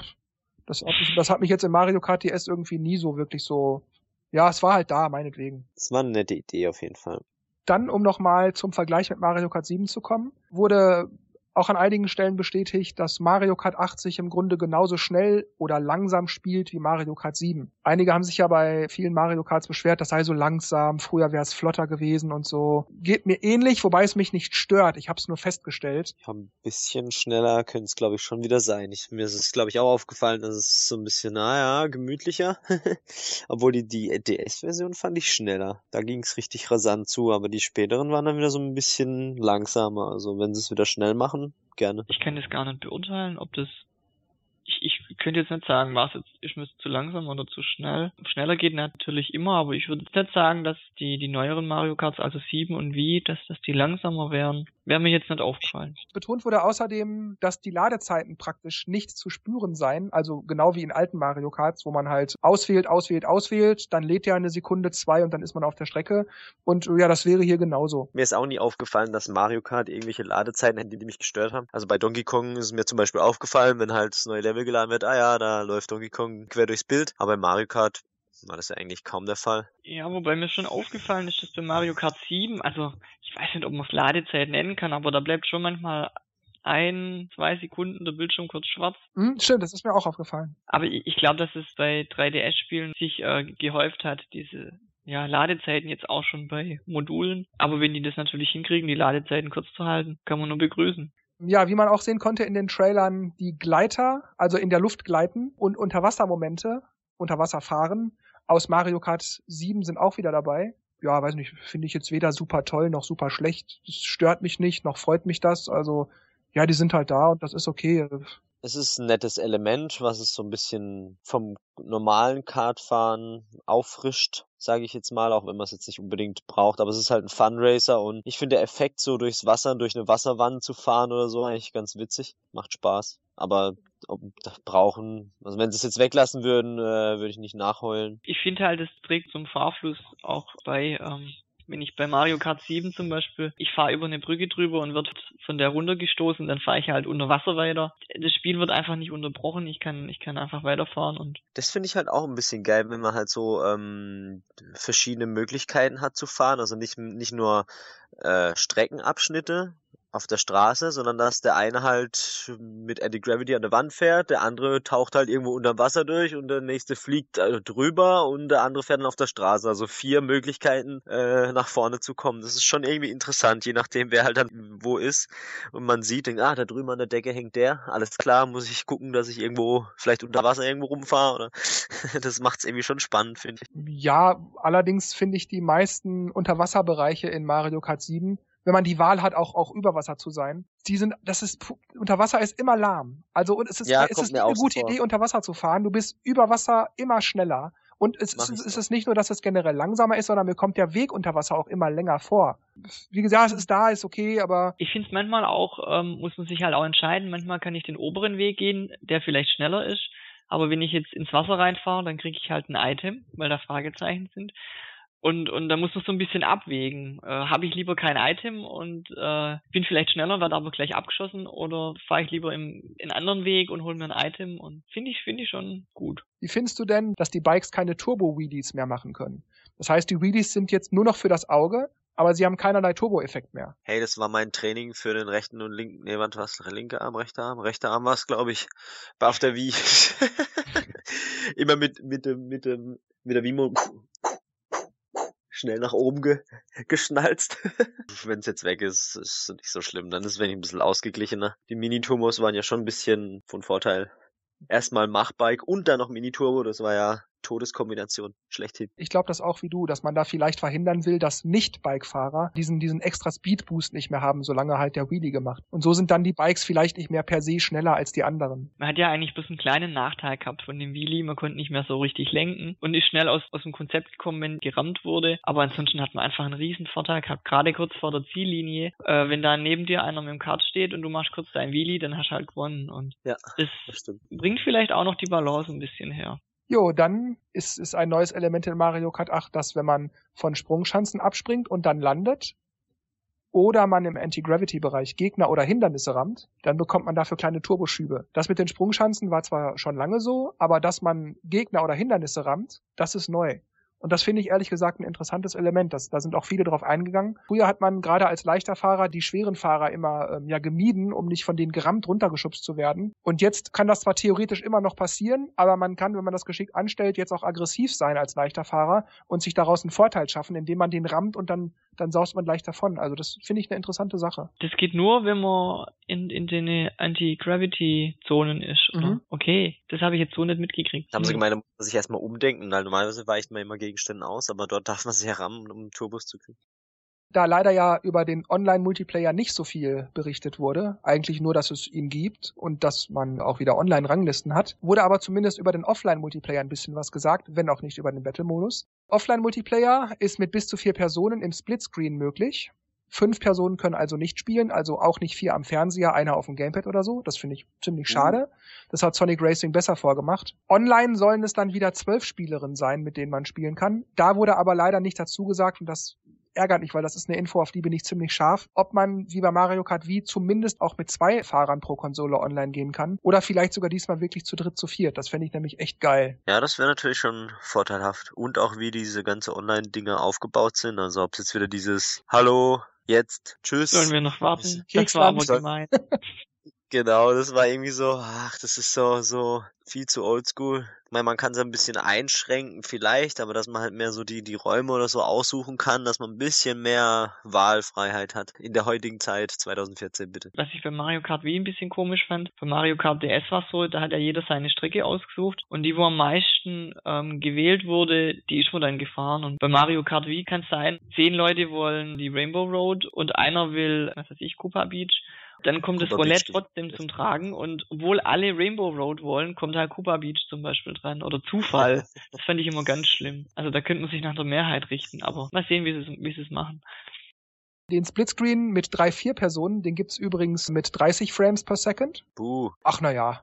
das hat mich, das hat mich jetzt in Mario Kart DS irgendwie nie so wirklich so ja, es war halt da, meinetwegen.
Es war eine nette Idee auf jeden Fall.
Dann, um nochmal zum Vergleich mit Mario Kart 7 zu kommen, wurde auch an einigen Stellen bestätigt, dass Mario Kart 8 sich im Grunde genauso schnell oder langsam spielt wie Mario Kart 7. Einige haben sich ja bei vielen Mario Karts beschwert, das sei so langsam, früher wäre es flotter gewesen und so. Geht mir ähnlich, wobei es mich nicht stört. Ich habe es nur festgestellt.
Ja, ein bisschen schneller könnte es, glaube ich, schon wieder sein. Ich, mir ist es, glaube ich, auch aufgefallen, dass es so ein bisschen, naja, gemütlicher. Obwohl die, die DS-Version fand ich schneller. Da ging es richtig rasant zu, aber die späteren waren dann wieder so ein bisschen langsamer. Also wenn sie es wieder schnell machen, gerne.
Ich kann das gar nicht beurteilen, ob das ich, ich könnte jetzt nicht sagen, was jetzt ist mir zu langsam oder zu schnell. Schneller geht natürlich immer, aber ich würde jetzt nicht sagen, dass die, die neueren Mario Karts, also 7 und Wii, dass, dass die langsamer wären. Wäre mir jetzt nicht aufgefallen.
Betont wurde außerdem, dass die Ladezeiten praktisch nicht zu spüren seien, also genau wie in alten Mario Karts, wo man halt auswählt, auswählt, auswählt, dann lädt ja eine Sekunde, zwei und dann ist man auf der Strecke. Und ja, das wäre hier genauso.
Mir ist auch nie aufgefallen, dass Mario Kart irgendwelche Ladezeiten hätte, die mich gestört haben. Also bei Donkey Kong ist es mir zum Beispiel aufgefallen, wenn halt das neue Level geladen wird, ah ja, da läuft Donkey Kong quer durchs Bild. Aber bei Mario Kart war das ja eigentlich kaum der Fall.
Ja, wobei mir schon aufgefallen ist, dass bei Mario Kart 7, also ich weiß nicht, ob man es Ladezeit nennen kann, aber da bleibt schon manchmal ein, zwei Sekunden der Bildschirm kurz schwarz.
Hm, stimmt, das ist mir auch aufgefallen.
Aber ich, ich glaube, dass es bei 3DS-Spielen sich äh, gehäuft hat, diese ja, Ladezeiten jetzt auch schon bei Modulen. Aber wenn die das natürlich hinkriegen, die Ladezeiten kurz zu halten, kann man nur begrüßen
ja, wie man auch sehen konnte in den Trailern, die Gleiter, also in der Luft gleiten und Unterwassermomente, Unterwasserfahren aus Mario Kart 7 sind auch wieder dabei. Ja, weiß nicht, finde ich jetzt weder super toll noch super schlecht. Das stört mich nicht, noch freut mich das. Also, ja, die sind halt da und das ist okay.
Es ist ein nettes Element, was es so ein bisschen vom normalen Kartfahren auffrischt, sage ich jetzt mal, auch wenn man es jetzt nicht unbedingt braucht. Aber es ist halt ein Funracer und ich finde der Effekt, so durchs Wasser, durch eine Wasserwand zu fahren oder so, eigentlich ganz witzig. Macht Spaß. Aber ob, brauchen, also wenn sie es jetzt weglassen würden, äh, würde ich nicht nachheulen.
Ich finde halt, es trägt zum Fahrfluss auch bei ähm, wenn ich bei Mario Kart 7 zum Beispiel, ich fahre über eine Brücke drüber und wird von der runtergestoßen, dann fahre ich halt unter Wasser weiter. Das Spiel wird einfach nicht unterbrochen, ich kann, ich kann einfach weiterfahren und.
Das finde ich halt auch ein bisschen geil, wenn man halt so ähm, verschiedene Möglichkeiten hat zu fahren. Also nicht, nicht nur äh, Streckenabschnitte, auf der Straße, sondern dass der eine halt mit Anti-Gravity an der Wand fährt, der andere taucht halt irgendwo unter Wasser durch und der nächste fliegt äh, drüber und der andere fährt dann auf der Straße. Also vier Möglichkeiten äh, nach vorne zu kommen. Das ist schon irgendwie interessant, je nachdem wer halt dann wo ist und man sieht, denkt, ah, da drüben an der Decke hängt der. Alles klar, muss ich gucken, dass ich irgendwo vielleicht unter Wasser irgendwo rumfahre oder das macht es irgendwie schon spannend, finde ich.
Ja, allerdings finde ich die meisten Unterwasserbereiche in Mario Kart 7 wenn man die Wahl hat, auch, auch über Wasser zu sein. Die sind, das ist, unter Wasser ist immer lahm. Also, und es ist,
ja,
es ist eine gute so Idee, unter Wasser zu fahren. Du bist über Wasser immer schneller. Und es, ist, es ist nicht nur, dass es generell langsamer ist, sondern mir kommt der Weg unter Wasser auch immer länger vor. Wie gesagt, es ist da, ist okay, aber.
Ich finde es manchmal auch, ähm, muss man sich halt auch entscheiden. Manchmal kann ich den oberen Weg gehen, der vielleicht schneller ist. Aber wenn ich jetzt ins Wasser reinfahre, dann kriege ich halt ein Item, weil da Fragezeichen sind. Und, und da muss man so ein bisschen abwägen. Äh, Habe ich lieber kein Item und äh, bin vielleicht schneller, werde aber gleich abgeschossen oder fahre ich lieber im, in anderen Weg und hole mir ein Item und finde ich, finde ich schon gut.
Wie findest du denn, dass die Bikes keine Turbo-Wheelies mehr machen können? Das heißt, die Wheelies sind jetzt nur noch für das Auge, aber sie haben keinerlei Turbo-Effekt mehr.
Hey, das war mein Training für den rechten und linken, nee, was was, linker Arm, rechter Arm, rechter Arm war's, glaube ich, auf der Wii. Immer mit, mit dem, mit dem, mit der Wii schnell nach oben ge geschnalzt. Wenn es jetzt weg ist, ist nicht so schlimm. Dann ist es wenig ein bisschen ausgeglichener. Die Mini-Turbos waren ja schon ein bisschen von Vorteil. Erstmal Machbike und dann noch Mini-Turbo, das war ja Todeskombination schlechthin.
Ich glaube das auch wie du, dass man da vielleicht verhindern will, dass Nicht-Bike-Fahrer diesen, diesen extra Speed-Boost nicht mehr haben, solange halt der Wheelie gemacht. Und so sind dann die Bikes vielleicht nicht mehr per se schneller als die anderen.
Man hat ja eigentlich bloß einen kleinen Nachteil gehabt von dem Wheelie, man konnte nicht mehr so richtig lenken und ist schnell aus, aus dem Konzept gekommen, wenn gerammt wurde. Aber ansonsten hat man einfach einen riesen Vorteil gehabt, gerade kurz vor der Ziellinie. Äh, wenn da neben dir einer mit dem Kart steht und du machst kurz dein Wheelie, dann hast du halt gewonnen. Und
ja,
das, das bringt vielleicht auch noch die Balance ein bisschen her.
Jo, dann ist, ist ein neues Element in Mario Kart 8, dass wenn man von Sprungschanzen abspringt und dann landet, oder man im Anti-Gravity-Bereich Gegner oder Hindernisse rammt, dann bekommt man dafür kleine Turboschübe. Das mit den Sprungschanzen war zwar schon lange so, aber dass man Gegner oder Hindernisse rammt, das ist neu. Und das finde ich ehrlich gesagt ein interessantes Element. Das, da sind auch viele drauf eingegangen. Früher hat man gerade als leichter Fahrer die schweren Fahrer immer ähm, ja gemieden, um nicht von denen gerammt runtergeschubst zu werden. Und jetzt kann das zwar theoretisch immer noch passieren, aber man kann, wenn man das geschickt anstellt, jetzt auch aggressiv sein als leichter Fahrer und sich daraus einen Vorteil schaffen, indem man den rammt und dann dann saust man leicht davon. Also das finde ich eine interessante Sache.
Das geht nur, wenn man in, in den Anti-Gravity-Zonen ist. Mhm. Okay, das habe ich jetzt so nicht mitgekriegt.
Haben sie gemeint, da muss man sich erstmal umdenken, weil normalerweise weicht man immer Gegenstände aus, aber dort darf man sich heran, um Turbos zu kriegen
da leider ja über den Online-Multiplayer nicht so viel berichtet wurde, eigentlich nur, dass es ihn gibt und dass man auch wieder Online-Ranglisten hat, wurde aber zumindest über den Offline-Multiplayer ein bisschen was gesagt, wenn auch nicht über den Battle-Modus. Offline-Multiplayer ist mit bis zu vier Personen im Splitscreen möglich. Fünf Personen können also nicht spielen, also auch nicht vier am Fernseher, einer auf dem Gamepad oder so. Das finde ich ziemlich mhm. schade. Das hat Sonic Racing besser vorgemacht. Online sollen es dann wieder zwölf Spielerinnen sein, mit denen man spielen kann. Da wurde aber leider nicht dazu gesagt, und das ärgert mich, weil das ist eine Info, auf die bin ich ziemlich scharf, ob man wie bei Mario Kart Wii zumindest auch mit zwei Fahrern pro Konsole online gehen kann oder vielleicht sogar diesmal wirklich zu dritt, zu viert. Das fände ich nämlich echt geil.
Ja, das wäre natürlich schon vorteilhaft. Und auch wie diese ganze Online-Dinge aufgebaut sind. Also ob es jetzt wieder dieses Hallo, jetzt, tschüss.
Sollen wir noch warten? Das war aber gemein.
Genau, das war irgendwie so, ach, das ist so, so viel zu oldschool. Ich meine, man kann es ein bisschen einschränken vielleicht, aber dass man halt mehr so die, die Räume oder so aussuchen kann, dass man ein bisschen mehr Wahlfreiheit hat. In der heutigen Zeit, 2014 bitte.
Was ich bei Mario Kart Wii ein bisschen komisch fand, bei Mario Kart DS war es so, da hat ja jeder seine Strecke ausgesucht und die, wo am meisten ähm, gewählt wurde, die ist wohl dann gefahren. Und bei Mario Kart Wii kann es sein, zehn Leute wollen die Rainbow Road und einer will, was weiß ich, Koopa Beach dann kommt Cooper das Roulette Beach trotzdem zum Tragen und obwohl alle Rainbow Road wollen, kommt halt Cooper Beach zum Beispiel dran oder Zufall. das fand ich immer ganz schlimm. Also da könnte man sich nach der Mehrheit richten, aber mal sehen, wie sie es, wie sie es machen.
Den Splitscreen mit drei, vier Personen, den gibt's übrigens mit 30 Frames per Second.
Buh.
Ach na ja.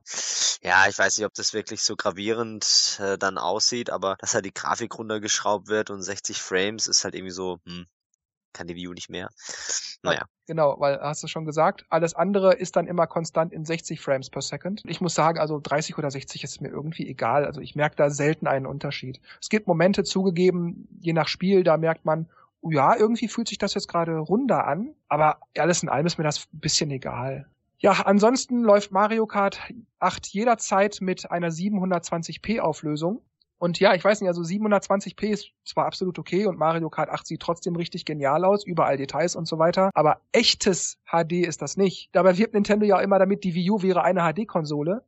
Ja, ich weiß nicht, ob das wirklich so gravierend äh, dann aussieht, aber dass halt die Grafik runtergeschraubt wird und 60 Frames ist halt irgendwie so, hm, kann die View nicht mehr. Naja.
Genau, weil hast du schon gesagt, alles andere ist dann immer konstant in 60 Frames per Second. Ich muss sagen, also 30 oder 60 ist mir irgendwie egal. Also ich merke da selten einen Unterschied. Es gibt Momente zugegeben, je nach Spiel, da merkt man, ja, irgendwie fühlt sich das jetzt gerade runder an, aber alles in allem ist mir das ein bisschen egal. Ja, ansonsten läuft Mario Kart 8 jederzeit mit einer 720p Auflösung. Und ja, ich weiß nicht, also 720p ist zwar absolut okay und Mario Kart 8 sieht trotzdem richtig genial aus, überall Details und so weiter, aber echtes HD ist das nicht. Dabei wirbt Nintendo ja immer damit, die Wii U wäre eine HD-Konsole.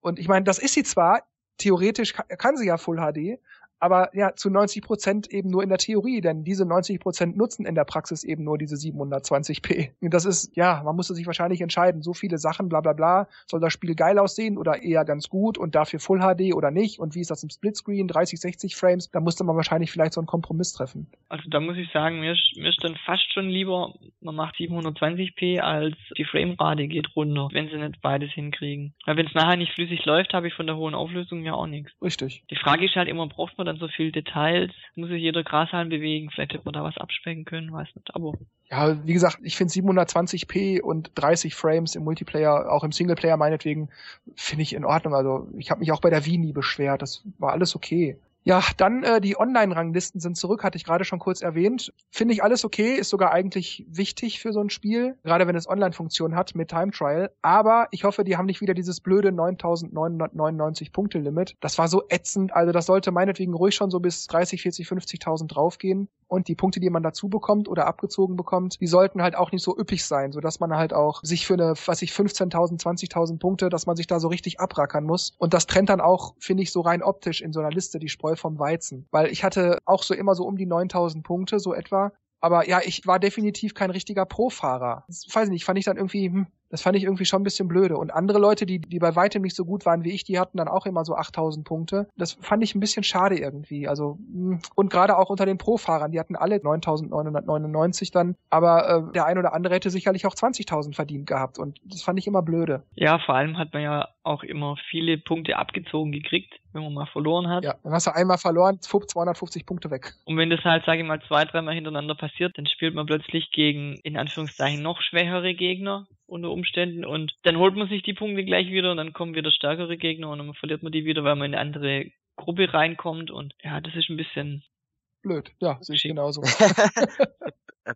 Und ich meine, das ist sie zwar, theoretisch kann sie ja Full HD, aber ja, zu 90 Prozent eben nur in der Theorie, denn diese 90 Prozent nutzen in der Praxis eben nur diese 720p. Und das ist, ja, man musste sich wahrscheinlich entscheiden, so viele Sachen, bla bla bla, soll das Spiel geil aussehen oder eher ganz gut und dafür Full HD oder nicht und wie ist das im Splitscreen, 30, 60 Frames, da musste man wahrscheinlich vielleicht so einen Kompromiss treffen.
Also da muss ich sagen, mir ist, mir ist dann fast schon lieber, man macht 720p als die Framerate geht runter, wenn sie nicht beides hinkriegen. Weil wenn es nachher nicht flüssig läuft, habe ich von der hohen Auflösung ja auch nichts.
Richtig.
Die Frage ist halt immer, braucht man dann so viel Details, muss sich jeder Grashalm bewegen, vielleicht hätte man da was abspecken können, weiß nicht, aber.
Ja, wie gesagt, ich finde 720p und 30 Frames im Multiplayer, auch im Singleplayer meinetwegen, finde ich in Ordnung. Also ich habe mich auch bei der Wii nie beschwert, das war alles okay. Ja, dann äh, die Online-Ranglisten sind zurück, hatte ich gerade schon kurz erwähnt. Finde ich alles okay, ist sogar eigentlich wichtig für so ein Spiel, gerade wenn es Online-Funktion hat mit Time Trial. Aber ich hoffe, die haben nicht wieder dieses blöde 9.999 Punkte-Limit. Das war so ätzend, also das sollte meinetwegen ruhig schon so bis 30, 40, 50.000 draufgehen. Und die Punkte, die man dazu bekommt oder abgezogen bekommt, die sollten halt auch nicht so üppig sein, sodass man halt auch sich für eine, was ich, 15.000, 20.000 Punkte, dass man sich da so richtig abrackern muss. Und das trennt dann auch, finde ich, so rein optisch in so einer Liste die Spreu vom Weizen. Weil ich hatte auch so immer so um die 9000 Punkte, so etwa. Aber ja, ich war definitiv kein richtiger Pro-Fahrer. Das, weiß ich nicht, fand ich dann irgendwie, hm, das fand ich irgendwie schon ein bisschen blöde. Und andere Leute, die, die bei weitem nicht so gut waren wie ich, die hatten dann auch immer so 8000 Punkte. Das fand ich ein bisschen schade irgendwie. Also, hm, und gerade auch unter den Pro-Fahrern, die hatten alle 9999 dann. Aber äh, der ein oder andere hätte sicherlich auch 20.000 verdient gehabt. Und das fand ich immer blöde.
Ja, vor allem hat man ja auch immer viele Punkte abgezogen gekriegt, wenn man mal verloren hat.
Ja, dann hast du einmal verloren, 250 Punkte weg.
Und wenn das halt, sage ich mal, zwei, dreimal hintereinander passiert, dann spielt man plötzlich gegen, in Anführungszeichen, noch schwächere Gegner unter Umständen und dann holt man sich die Punkte gleich wieder und dann kommen wieder stärkere Gegner und dann verliert man die wieder, weil man in eine andere Gruppe reinkommt und ja, das ist ein bisschen
blöd. Ja, sehe ich genauso.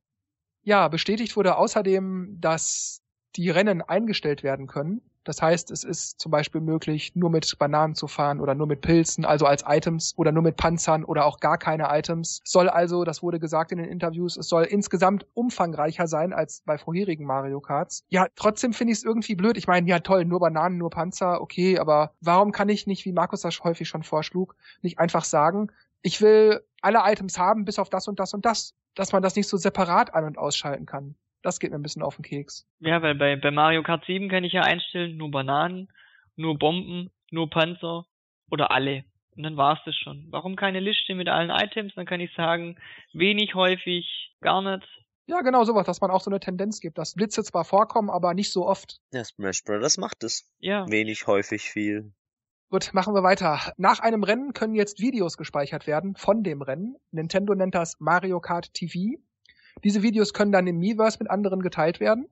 ja, bestätigt wurde außerdem, dass die Rennen eingestellt werden können. Das heißt, es ist zum Beispiel möglich, nur mit Bananen zu fahren oder nur mit Pilzen, also als Items oder nur mit Panzern oder auch gar keine Items. Soll also, das wurde gesagt in den Interviews, es soll insgesamt umfangreicher sein als bei vorherigen Mario Karts. Ja, trotzdem finde ich es irgendwie blöd. Ich meine, ja toll, nur Bananen, nur Panzer, okay, aber warum kann ich nicht, wie Markus das häufig schon vorschlug, nicht einfach sagen, ich will alle Items haben, bis auf das und das und das, dass man das nicht so separat an- und ausschalten kann. Das geht mir ein bisschen auf den Keks.
Ja, weil bei, bei Mario Kart 7 kann ich ja einstellen, nur Bananen, nur Bomben, nur Panzer oder alle. Und dann war's das schon. Warum keine Liste mit allen Items? Dann kann ich sagen, wenig, häufig, gar nicht.
Ja, genau sowas, dass man auch so eine Tendenz gibt, dass Blitze zwar vorkommen, aber nicht so oft.
Ja, Smash Brothers macht es.
Ja.
Wenig, häufig, viel.
Gut, machen wir weiter. Nach einem Rennen können jetzt Videos gespeichert werden von dem Rennen. Nintendo nennt das Mario Kart TV. Diese Videos können dann im Miiverse mit anderen geteilt werden.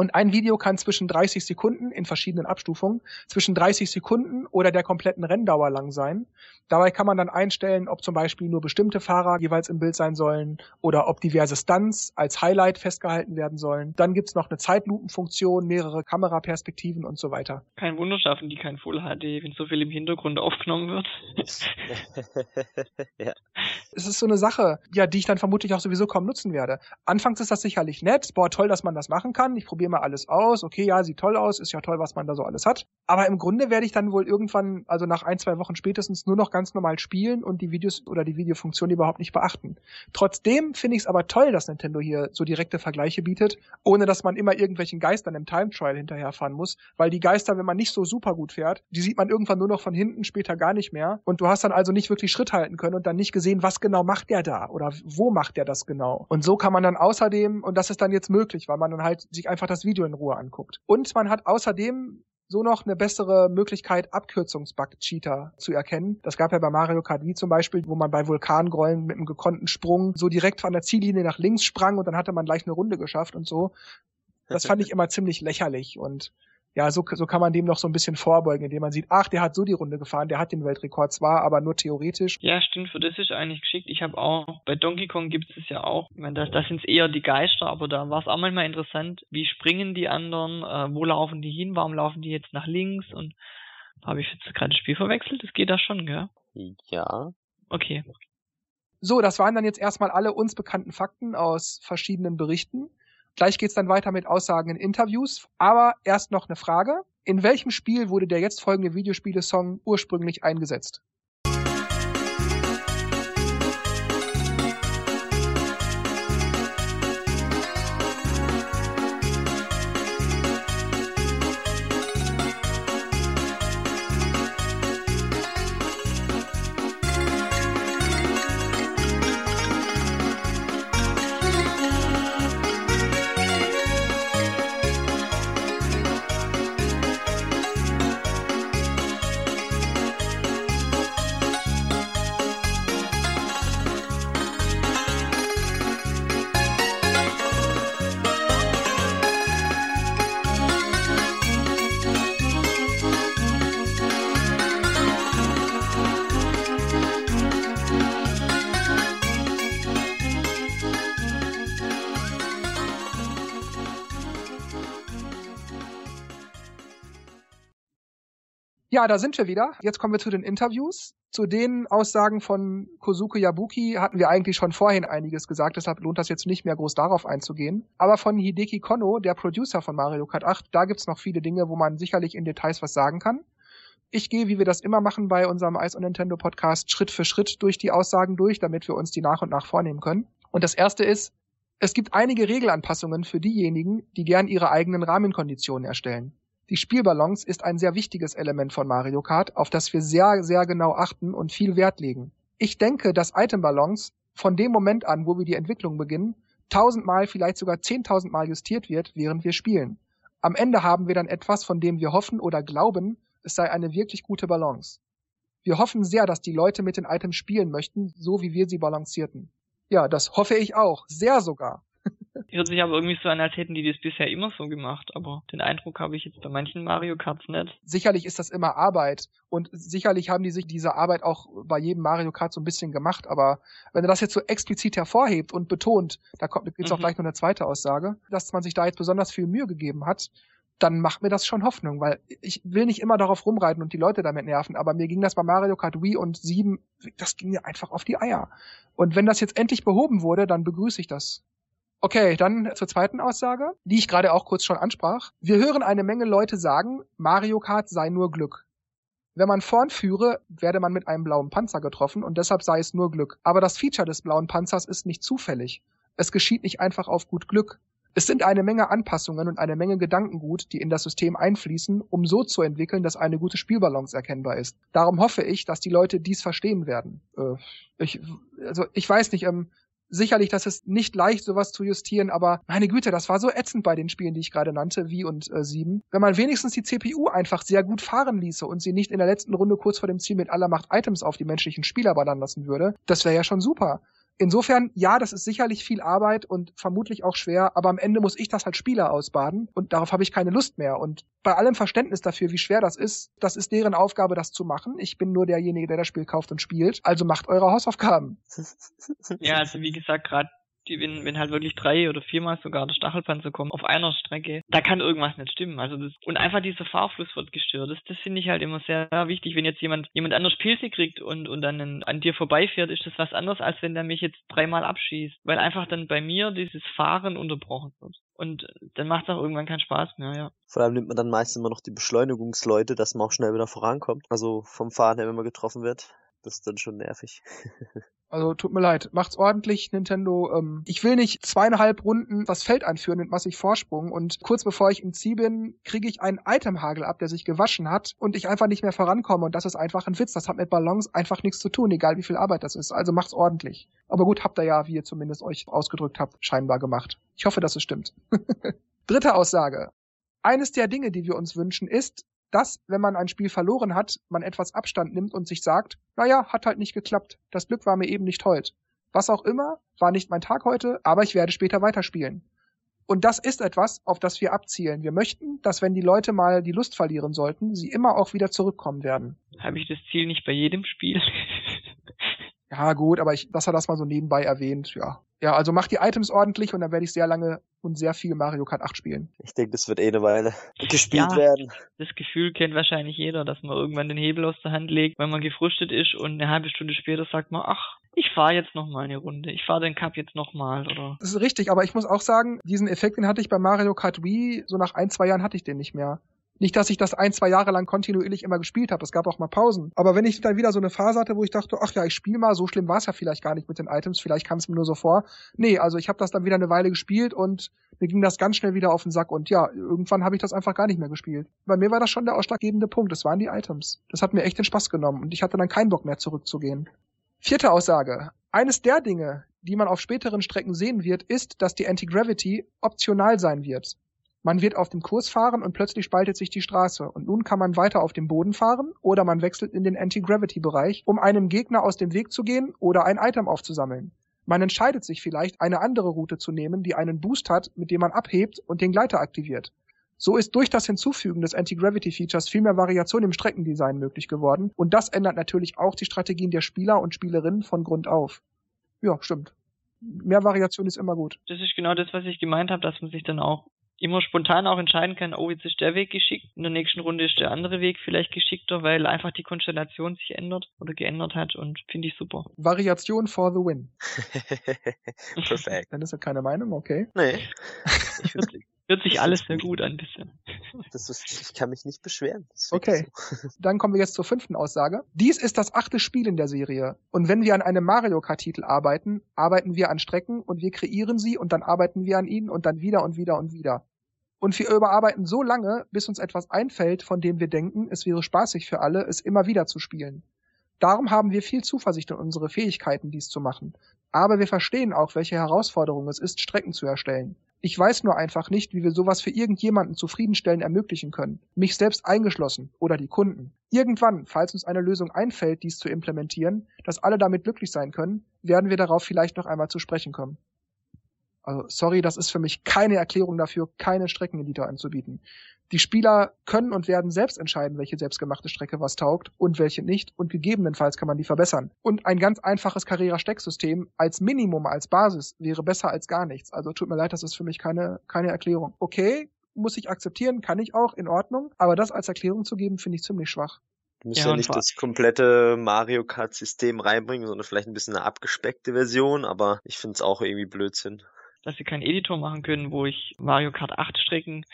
Und ein Video kann zwischen 30 Sekunden in verschiedenen Abstufungen, zwischen 30 Sekunden oder der kompletten Renndauer lang sein. Dabei kann man dann einstellen, ob zum Beispiel nur bestimmte Fahrer jeweils im Bild sein sollen oder ob diverse Stunts als Highlight festgehalten werden sollen. Dann gibt's noch eine Zeitlupenfunktion, mehrere Kameraperspektiven und so weiter.
Kein Wunder schaffen die kein Full HD, wenn so viel im Hintergrund aufgenommen wird.
ja.
Es ist so eine Sache, ja, die ich dann vermutlich auch sowieso kaum nutzen werde. Anfangs ist das sicherlich nett, boah, toll, dass man das machen kann. Ich probiere mal alles aus. Okay, ja, sieht toll aus, ist ja toll, was man da so alles hat. Aber im Grunde werde ich dann wohl irgendwann, also nach ein, zwei Wochen spätestens, nur noch ganz normal spielen und die Videos oder die Videofunktion überhaupt nicht beachten. Trotzdem finde ich es aber toll, dass Nintendo hier so direkte Vergleiche bietet, ohne dass man immer irgendwelchen Geistern im Time Trial hinterherfahren muss, weil die Geister, wenn man nicht so super gut fährt, die sieht man irgendwann nur noch von hinten, später gar nicht mehr. Und du hast dann also nicht wirklich Schritt halten können und dann nicht gesehen, was genau macht der da oder wo macht der das genau. Und so kann man dann außerdem, und das ist dann jetzt möglich, weil man dann halt sich einfach das Video in Ruhe anguckt. Und man hat außerdem so noch eine bessere Möglichkeit, Abkürzungsbug-Cheater zu erkennen. Das gab ja bei Mario Kart Wii zum Beispiel, wo man bei Vulkangrollen mit einem gekonnten Sprung so direkt von der Ziellinie nach links sprang und dann hatte man gleich eine Runde geschafft und so. Das fand ich immer ziemlich lächerlich und ja, so, so kann man dem noch so ein bisschen vorbeugen, indem man sieht, ach, der hat so die Runde gefahren, der hat den Weltrekord zwar, aber nur theoretisch.
Ja, stimmt, für das ist eigentlich geschickt. Ich habe auch, bei Donkey Kong gibt es ja auch, ich meine, das, das sind eher die Geister, aber da war es auch manchmal interessant, wie springen die anderen, äh, wo laufen die hin, warum laufen die jetzt nach links und habe ich jetzt gerade das Spiel verwechselt? Das geht da schon, gell?
Ja.
Okay.
So, das waren dann jetzt erstmal alle uns bekannten Fakten aus verschiedenen Berichten. Gleich geht's dann weiter mit Aussagen in Interviews. Aber erst noch eine Frage. In welchem Spiel wurde der jetzt folgende Videospiele-Song ursprünglich eingesetzt? Ja, da sind wir wieder. Jetzt kommen wir zu den Interviews. Zu den Aussagen von Kozuke Yabuki hatten wir eigentlich schon vorhin einiges gesagt, deshalb lohnt das jetzt nicht mehr groß darauf einzugehen. Aber von Hideki Kono, der Producer von Mario Kart 8, da gibt's noch viele Dinge, wo man sicherlich in Details was sagen kann. Ich gehe, wie wir das immer machen bei unserem Ice on Nintendo Podcast, Schritt für Schritt durch die Aussagen durch, damit wir uns die nach und nach vornehmen können. Und das erste ist, es gibt einige Regelanpassungen für diejenigen, die gern ihre eigenen Rahmenkonditionen erstellen. Die Spielbalance ist ein sehr wichtiges Element von Mario Kart, auf das wir sehr, sehr genau achten und viel Wert legen. Ich denke, dass Itembalance von dem Moment an, wo wir die Entwicklung beginnen, tausendmal, vielleicht sogar zehntausendmal justiert wird, während wir spielen. Am Ende haben wir dann etwas, von dem wir hoffen oder glauben, es sei eine wirklich gute Balance. Wir hoffen sehr, dass die Leute mit den Items spielen möchten, so wie wir sie balancierten. Ja, das hoffe ich auch, sehr sogar.
Hört sich aber irgendwie so an, als hätten die das bisher immer so gemacht, aber den Eindruck habe ich jetzt bei manchen Mario Karts nicht.
Sicherlich ist das immer Arbeit und sicherlich haben die sich diese Arbeit auch bei jedem Mario Kart so ein bisschen gemacht, aber wenn er das jetzt so explizit hervorhebt und betont, da kommt gibt's mhm. auch gleich noch eine zweite Aussage, dass man sich da jetzt besonders viel Mühe gegeben hat, dann macht mir das schon Hoffnung, weil ich will nicht immer darauf rumreiten und die Leute damit nerven, aber mir ging das bei Mario Kart Wii und 7, das ging mir einfach auf die Eier. Und wenn das jetzt endlich behoben wurde, dann begrüße ich das. Okay, dann zur zweiten Aussage, die ich gerade auch kurz schon ansprach. Wir hören eine Menge Leute sagen, Mario Kart sei nur Glück. Wenn man vorn führe, werde man mit einem blauen Panzer getroffen und deshalb sei es nur Glück. Aber das Feature des blauen Panzers ist nicht zufällig. Es geschieht nicht einfach auf gut Glück. Es sind eine Menge Anpassungen und eine Menge Gedankengut, die in das System einfließen, um so zu entwickeln, dass eine gute Spielbalance erkennbar ist. Darum hoffe ich, dass die Leute dies verstehen werden. Äh, ich, also ich weiß nicht, ähm, sicherlich, das ist nicht leicht, sowas zu justieren, aber meine Güte, das war so ätzend bei den Spielen, die ich gerade nannte, wie und äh, 7. Wenn man wenigstens die CPU einfach sehr gut fahren ließe und sie nicht in der letzten Runde kurz vor dem Ziel mit aller Macht Items auf die menschlichen Spieler ballern lassen würde, das wäre ja schon super. Insofern, ja, das ist sicherlich viel Arbeit und vermutlich auch schwer, aber am Ende muss ich das als Spieler ausbaden und darauf habe ich keine Lust mehr. Und bei allem Verständnis dafür, wie schwer das ist, das ist deren Aufgabe, das zu machen. Ich bin nur derjenige, der das Spiel kauft und spielt. Also macht eure Hausaufgaben.
Ja, also wie gesagt, gerade die, wenn, wenn halt wirklich drei oder viermal sogar der Stachelpanzer kommen auf einer Strecke, da kann irgendwas nicht stimmen. Also das, und einfach dieser Fahrfluss wird gestört. Das, das finde ich halt immer sehr wichtig. Wenn jetzt jemand, jemand anders Pilze kriegt und, und dann an dir vorbeifährt, ist das was anderes, als wenn der mich jetzt dreimal abschießt. Weil einfach dann bei mir dieses Fahren unterbrochen wird. Und dann macht es auch irgendwann keinen Spaß mehr, ja.
Vor allem nimmt man dann meist immer noch die Beschleunigungsleute, dass man auch schnell wieder vorankommt. Also vom Fahren her, wenn man getroffen wird. Das ist dann schon nervig.
Also tut mir leid, macht's ordentlich, Nintendo. Ähm, ich will nicht zweieinhalb Runden das Feld anführen mit massig Vorsprung und kurz bevor ich im Ziel bin, kriege ich einen Itemhagel ab, der sich gewaschen hat und ich einfach nicht mehr vorankomme und das ist einfach ein Witz. Das hat mit Balance einfach nichts zu tun, egal wie viel Arbeit das ist. Also macht's ordentlich. Aber gut, habt ihr ja, wie ihr zumindest euch ausgedrückt habt, scheinbar gemacht. Ich hoffe, dass es stimmt. Dritte Aussage. Eines der Dinge, die wir uns wünschen, ist, dass, wenn man ein Spiel verloren hat, man etwas Abstand nimmt und sich sagt, naja, hat halt nicht geklappt, das Glück war mir eben nicht heut. Was auch immer, war nicht mein Tag heute, aber ich werde später weiterspielen. Und das ist etwas, auf das wir abzielen. Wir möchten, dass wenn die Leute mal die Lust verlieren sollten, sie immer auch wieder zurückkommen werden.
Habe ich das Ziel nicht bei jedem Spiel?
ja, gut, aber ich, dass er das mal so nebenbei erwähnt, ja. Ja, also mach die Items ordentlich und dann werde ich sehr lange und sehr viel Mario Kart 8 spielen.
Ich denke, das wird eh eine Weile gespielt ja, werden.
Das Gefühl kennt wahrscheinlich jeder, dass man irgendwann den Hebel aus der Hand legt, wenn man gefrustet ist und eine halbe Stunde später sagt man, ach, ich fahre jetzt noch mal eine Runde. Ich fahre den Cup jetzt noch mal, oder?
Das ist richtig, aber ich muss auch sagen, diesen Effekt, den hatte ich bei Mario Kart Wii, so nach ein, zwei Jahren hatte ich den nicht mehr. Nicht, dass ich das ein, zwei Jahre lang kontinuierlich immer gespielt habe. Es gab auch mal Pausen. Aber wenn ich dann wieder so eine Phase hatte, wo ich dachte, ach ja, ich spiele mal, so schlimm war es ja vielleicht gar nicht mit den Items, vielleicht kam es mir nur so vor. Nee, also ich habe das dann wieder eine Weile gespielt und mir ging das ganz schnell wieder auf den Sack und ja, irgendwann habe ich das einfach gar nicht mehr gespielt. Bei mir war das schon der ausschlaggebende Punkt. Das waren die Items. Das hat mir echt den Spaß genommen und ich hatte dann keinen Bock mehr zurückzugehen. Vierte Aussage. Eines der Dinge, die man auf späteren Strecken sehen wird, ist, dass die Anti-Gravity optional sein wird. Man wird auf dem Kurs fahren und plötzlich spaltet sich die Straße und nun kann man weiter auf dem Boden fahren oder man wechselt in den Anti-Gravity-Bereich, um einem Gegner aus dem Weg zu gehen oder ein Item aufzusammeln. Man entscheidet sich vielleicht, eine andere Route zu nehmen, die einen Boost hat, mit dem man abhebt und den Gleiter aktiviert. So ist durch das Hinzufügen des Anti-Gravity-Features viel mehr Variation im Streckendesign möglich geworden und das ändert natürlich auch die Strategien der Spieler und Spielerinnen von Grund auf. Ja, stimmt. Mehr Variation ist immer gut.
Das ist genau das, was ich gemeint habe, dass man sich dann auch immer spontan auch entscheiden kann, oh, jetzt ist der Weg geschickt, in der nächsten Runde ist der andere Weg vielleicht geschickter, weil einfach die Konstellation sich ändert oder geändert hat und finde ich super.
Variation for the win.
Perfekt.
Dann ist ja keine Meinung, okay.
Nee. Ich
Hört sich alles sehr gut an bisher.
Das ist, ich kann mich nicht beschweren.
Okay.
so.
Dann kommen wir jetzt zur fünften Aussage. Dies ist das achte Spiel in der Serie. Und wenn wir an einem Mario Kart Titel arbeiten, arbeiten wir an Strecken und wir kreieren sie und dann arbeiten wir an ihnen und dann wieder und wieder und wieder. Und wir überarbeiten so lange, bis uns etwas einfällt, von dem wir denken, es wäre spaßig für alle, es immer wieder zu spielen. Darum haben wir viel Zuversicht in unsere Fähigkeiten, dies zu machen. Aber wir verstehen auch, welche Herausforderung es ist, Strecken zu erstellen. Ich weiß nur einfach nicht, wie wir sowas für irgendjemanden zufriedenstellen ermöglichen können. Mich selbst eingeschlossen oder die Kunden. Irgendwann, falls uns eine Lösung einfällt, dies zu implementieren, dass alle damit glücklich sein können, werden wir darauf vielleicht noch einmal zu sprechen kommen. Also, sorry, das ist für mich keine Erklärung dafür, keine Streckeneditor anzubieten. Die Spieler können und werden selbst entscheiden, welche selbstgemachte Strecke was taugt und welche nicht und gegebenenfalls kann man die verbessern. Und ein ganz einfaches Carrera-Stecksystem als Minimum, als Basis wäre besser als gar nichts. Also tut mir leid, das ist für mich keine, keine Erklärung. Okay, muss ich akzeptieren, kann ich auch, in Ordnung. Aber das als Erklärung zu geben, finde ich ziemlich schwach.
Du musst
Ja,
ja, nicht das komplette Mario Kart System reinbringen, sondern vielleicht ein bisschen eine abgespeckte Version, aber ich finde es auch irgendwie Blödsinn.
Dass sie keinen Editor machen können, wo ich Mario Kart 8 Strecken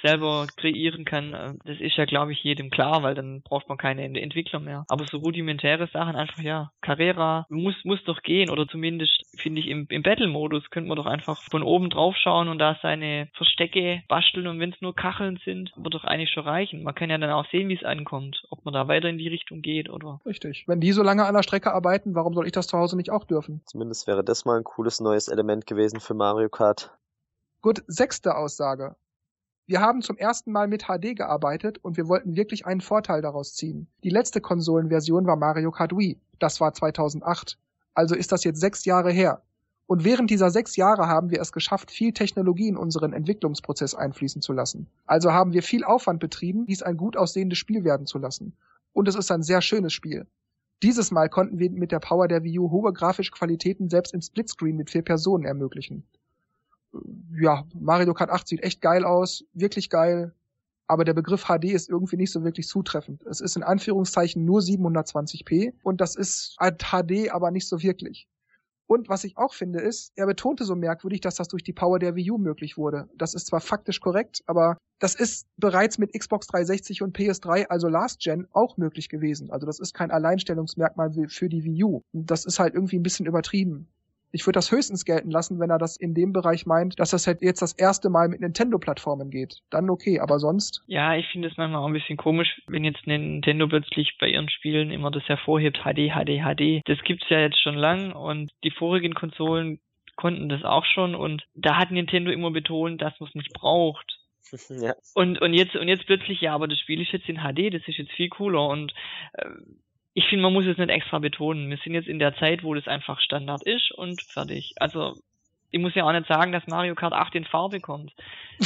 selber kreieren kann, äh, das ist ja, glaube ich, jedem klar, weil dann braucht man keine Ent- Entwickler mehr. Aber so rudimentäre Sachen einfach, ja, Carrera muss, muss doch gehen oder zumindest, finde ich, im, im Battle-Modus könnte man doch einfach von oben drauf schauen und da seine Verstecke basteln und wenn es nur Kacheln sind, wird doch eigentlich schon reichen. Man kann ja dann auch sehen, wie es ankommt, ob man da weiter in die Richtung geht oder
Richtig. Wenn die so lange an der Strecke arbeiten, warum soll ich das zu Hause nicht auch dürfen?
Zumindest wäre das mal ein cooles neues Element gewesen für Mario Kart.
Gut, sechste Aussage. Wir haben zum ersten Mal mit HD gearbeitet und wir wollten wirklich einen Vorteil daraus ziehen. Die letzte Konsolenversion war Mario Kart Wii. Das war 2008. Also ist das jetzt sechs Jahre her. Und während dieser sechs Jahre haben wir es geschafft, viel Technologie in unseren Entwicklungsprozess einfließen zu lassen. Also haben wir viel Aufwand betrieben, dies ein gut aussehendes Spiel werden zu lassen. Und es ist ein sehr schönes Spiel. Dieses Mal konnten wir mit der Power der Wii U hohe grafische Qualitäten selbst im Splitscreen mit vier Personen ermöglichen ja, Mario Kart 8 sieht echt geil aus, wirklich geil, aber der Begriff HD ist irgendwie nicht so wirklich zutreffend. Es ist in Anführungszeichen nur 720p und das ist halt HD, aber nicht so wirklich. Und was ich auch finde ist, er betonte so merkwürdig, dass das durch die Power der Wii U möglich wurde. Das ist zwar faktisch korrekt, aber das ist bereits mit Xbox 360 und PS3, also Last Gen, auch möglich gewesen. Also das ist kein Alleinstellungsmerkmal für die Wii U. Das ist halt irgendwie ein bisschen übertrieben. Ich würde das höchstens gelten lassen, wenn er das in dem Bereich meint, dass das halt jetzt das erste Mal mit Nintendo-Plattformen geht. Dann okay, aber sonst.
Ja, ich finde es manchmal auch ein bisschen komisch, wenn jetzt Nintendo plötzlich bei ihren Spielen immer das hervorhebt, HD, HD, HD. Das gibt's ja jetzt schon lang und die vorigen Konsolen konnten das auch schon und da hat Nintendo immer betont, dass man es nicht braucht.
ja.
Und, und jetzt, und jetzt plötzlich, ja, aber das Spiel ist jetzt in HD, das ist jetzt viel cooler und äh, ich finde, man muss es nicht extra betonen. Wir sind jetzt in der Zeit, wo das einfach Standard ist und fertig. Also, ich muss ja auch nicht sagen, dass Mario Kart 8 in Farbe kommt.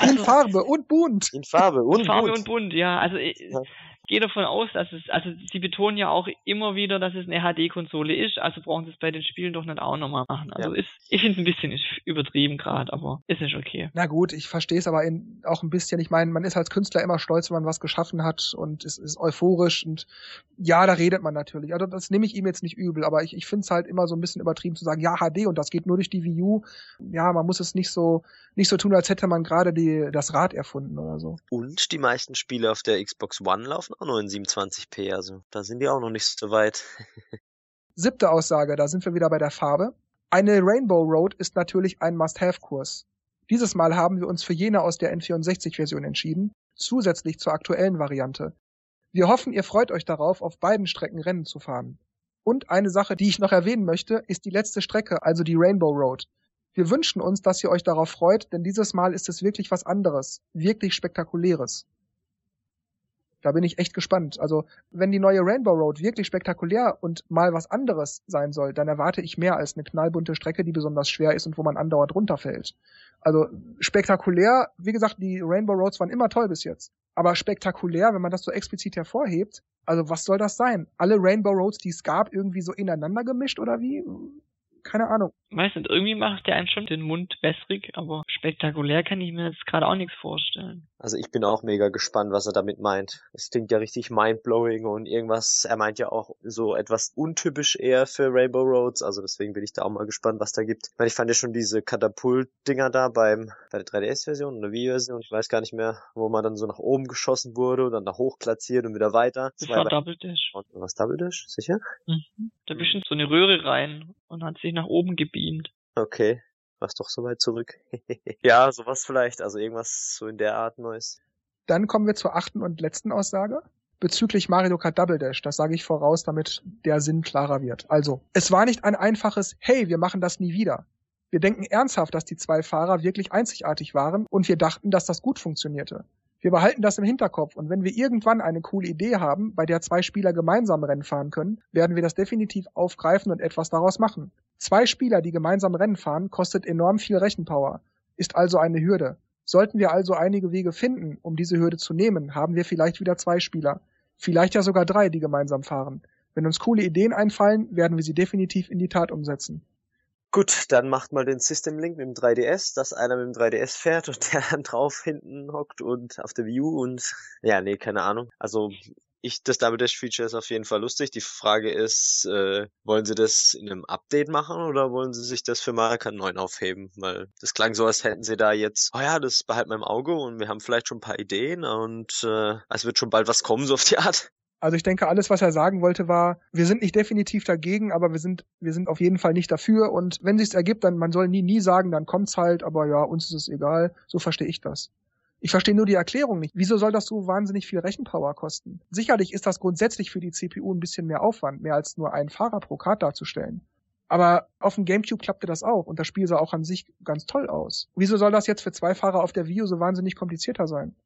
In Farbe und bunt.
In Farbe und
Farbe
bunt.
und bunt, ja. Also ich
Ja.
Gehe davon aus, dass es, also sie betonen ja auch immer wieder, dass es eine HD-Konsole ist, also brauchen sie es bei den Spielen doch nicht auch nochmal machen. Also ist, ich finde es ein bisschen übertrieben gerade, aber ist nicht okay.
Na gut, ich verstehe es aber in, auch ein bisschen. Ich meine, man ist als Künstler immer stolz, wenn man was geschaffen hat und es ist euphorisch und ja, da redet man natürlich. Also das nehme ich ihm jetzt nicht übel, aber ich, ich finde es halt immer so ein bisschen übertrieben zu sagen, ja, HD und das geht nur durch die Wii U. Ja, man muss es nicht so, nicht so tun, als hätte man gerade die, das Rad erfunden oder so.
Und die meisten Spiele auf der Xbox One laufen auch nur in 27p, also da sind die auch noch nicht so weit.
Siebte Aussage, da sind wir wieder bei der Farbe. Eine Rainbow Road ist natürlich ein Must-Have-Kurs. Dieses Mal haben wir uns für jene aus der N64-Version entschieden, zusätzlich zur aktuellen Variante. Wir hoffen, ihr freut euch darauf, auf beiden Strecken Rennen zu fahren. Und eine Sache, die ich noch erwähnen möchte, ist die letzte Strecke, also die Rainbow Road. Wir wünschen uns, dass ihr euch darauf freut, denn dieses Mal ist es wirklich was anderes, wirklich spektakuläres. Da bin ich echt gespannt. Also, wenn die neue Rainbow Road wirklich spektakulär und mal was anderes sein soll, dann erwarte ich mehr als eine knallbunte Strecke, die besonders schwer ist und wo man andauernd runterfällt. Also spektakulär, wie gesagt, die Rainbow Roads waren immer toll bis jetzt. Aber spektakulär, wenn man das so explizit hervorhebt, also was soll das sein? Alle Rainbow Roads, die es gab, irgendwie so ineinander gemischt oder wie? Keine Ahnung.
Weiß nicht, irgendwie macht der einen schon den Mund wässrig, aber spektakulär kann ich mir jetzt gerade auch nichts vorstellen.
Also ich bin auch mega gespannt, was er damit meint. Es klingt ja richtig mindblowing und irgendwas, er meint ja auch so etwas untypisch eher für Rainbow Roads, also deswegen bin ich da auch mal gespannt, was da gibt. Ich meine, ich fand ja schon diese Katapult-Dinger da beim, bei der 3DS-Version oder Wii-Version, ich weiß gar nicht mehr, wo man dann so nach oben geschossen wurde und dann nach hoch platziert und wieder weiter.
Das, das war Double Dash.
Was Double Dash? Sicher?
Mhm. Da bist du in so eine Röhre rein und hat sich nach oben gebeamt.
Okay was doch so weit zurück. ja, sowas vielleicht, also irgendwas so in der Art Neues.
Dann kommen wir zur achten und letzten Aussage bezüglich Mario Kart Double Dash. Das sage ich voraus, damit der Sinn klarer wird. Also, es war nicht ein einfaches Hey, wir machen das nie wieder. Wir denken ernsthaft, dass die zwei Fahrer wirklich einzigartig waren und wir dachten, dass das gut funktionierte. Wir behalten das im Hinterkopf und wenn wir irgendwann eine coole Idee haben, bei der zwei Spieler gemeinsam Rennen fahren können, werden wir das definitiv aufgreifen und etwas daraus machen. Zwei Spieler, die gemeinsam Rennen fahren, kostet enorm viel Rechenpower, ist also eine Hürde. Sollten wir also einige Wege finden, um diese Hürde zu nehmen, haben wir vielleicht wieder zwei Spieler, vielleicht ja sogar drei, die gemeinsam fahren. Wenn uns coole Ideen einfallen, werden wir sie definitiv in die Tat umsetzen.
Gut, dann macht mal den System Link mit dem 3DS, dass einer mit dem 3DS fährt und der dann drauf hinten hockt und auf der View und ja, nee, keine Ahnung. Also ich, das Double Dash Feature ist auf jeden Fall lustig. Die Frage ist, äh, wollen sie das in einem Update machen oder wollen sie sich das für Mario Kart 9 aufheben? Weil das klang so, als hätten sie da jetzt, oh ja, das behalten wir im Auge und wir haben vielleicht schon ein paar Ideen und äh, es wird schon bald was kommen, so auf die Art.
Also ich denke, alles, was er sagen wollte, war, wir sind nicht definitiv dagegen, aber wir sind, wir sind auf jeden Fall nicht dafür. Und wenn sich's ergibt, dann man soll nie, nie sagen, dann kommt's halt, aber ja, uns ist es egal. So verstehe ich das. Ich verstehe nur die Erklärung nicht. Wieso soll das so wahnsinnig viel Rechenpower kosten? Sicherlich ist das grundsätzlich für die CPU ein bisschen mehr Aufwand, mehr als nur einen Fahrer pro Kart darzustellen. Aber auf dem GameCube klappte das auch und das Spiel sah auch an sich ganz toll aus. Wieso soll das jetzt für zwei Fahrer auf der Wii U so wahnsinnig komplizierter sein?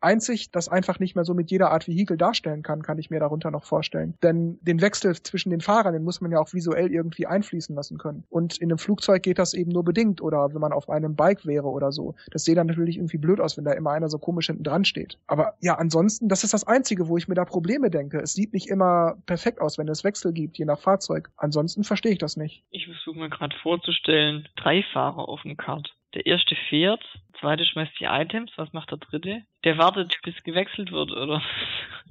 Einzig das einfach nicht mehr so mit jeder Art Vehikel darstellen kann, kann ich mir darunter noch vorstellen. Denn den Wechsel zwischen den Fahrern, den muss man ja auch visuell irgendwie einfließen lassen können. Und in einem Flugzeug geht das eben nur bedingt oder wenn man auf einem Bike wäre oder so. Das sähe dann natürlich irgendwie blöd aus, wenn da immer einer so komisch hinten dran steht. Aber ja, ansonsten, das ist das Einzige, wo ich mir da Probleme denke. Es sieht nicht immer perfekt aus, wenn es Wechsel gibt, je nach Fahrzeug. Ansonsten verstehe ich das nicht.
Ich versuche mir gerade vorzustellen, drei Fahrer auf dem Kart. Der erste fährt, der zweite schmeißt die Items, was macht der dritte? Der wartet, bis gewechselt wird, oder?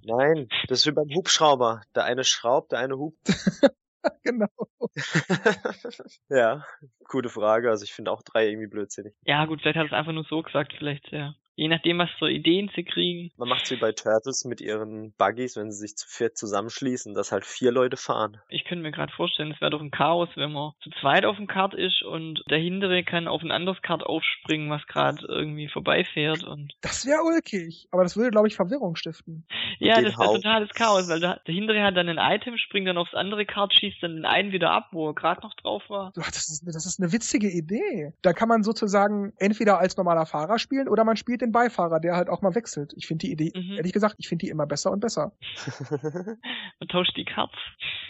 Nein, das ist wie beim Hubschrauber. Der eine schraubt, der eine hupt.
genau.
ja, gute Frage. Also ich finde auch drei irgendwie blödsinnig.
Ja, gut, vielleicht hat er es einfach nur so gesagt, vielleicht, ja. Je nachdem, was für Ideen sie kriegen.
Man macht wie bei Turtles mit ihren Buggies, wenn sie sich zu viert zusammenschließen, dass halt vier Leute fahren.
Ich könnte mir gerade vorstellen, es wäre doch ein Chaos, wenn man zu zweit auf dem Kart ist und der hintere kann auf ein anderes Kart aufspringen, was gerade irgendwie vorbeifährt und.
Das wäre ulkig, aber das würde, glaube ich, Verwirrung stiften.
Ja, das wäre totales Chaos, weil der, der hintere hat dann ein Item, springt dann aufs andere Kart, schießt dann den einen wieder ab, wo er gerade noch drauf war.
Das ist, das ist eine witzige Idee. Da kann man sozusagen entweder als normaler Fahrer spielen oder man spielt den den Beifahrer, der halt auch mal wechselt. Ich finde die Idee, mhm. ehrlich gesagt, ich finde die immer besser und besser.
Man tauscht die Cards.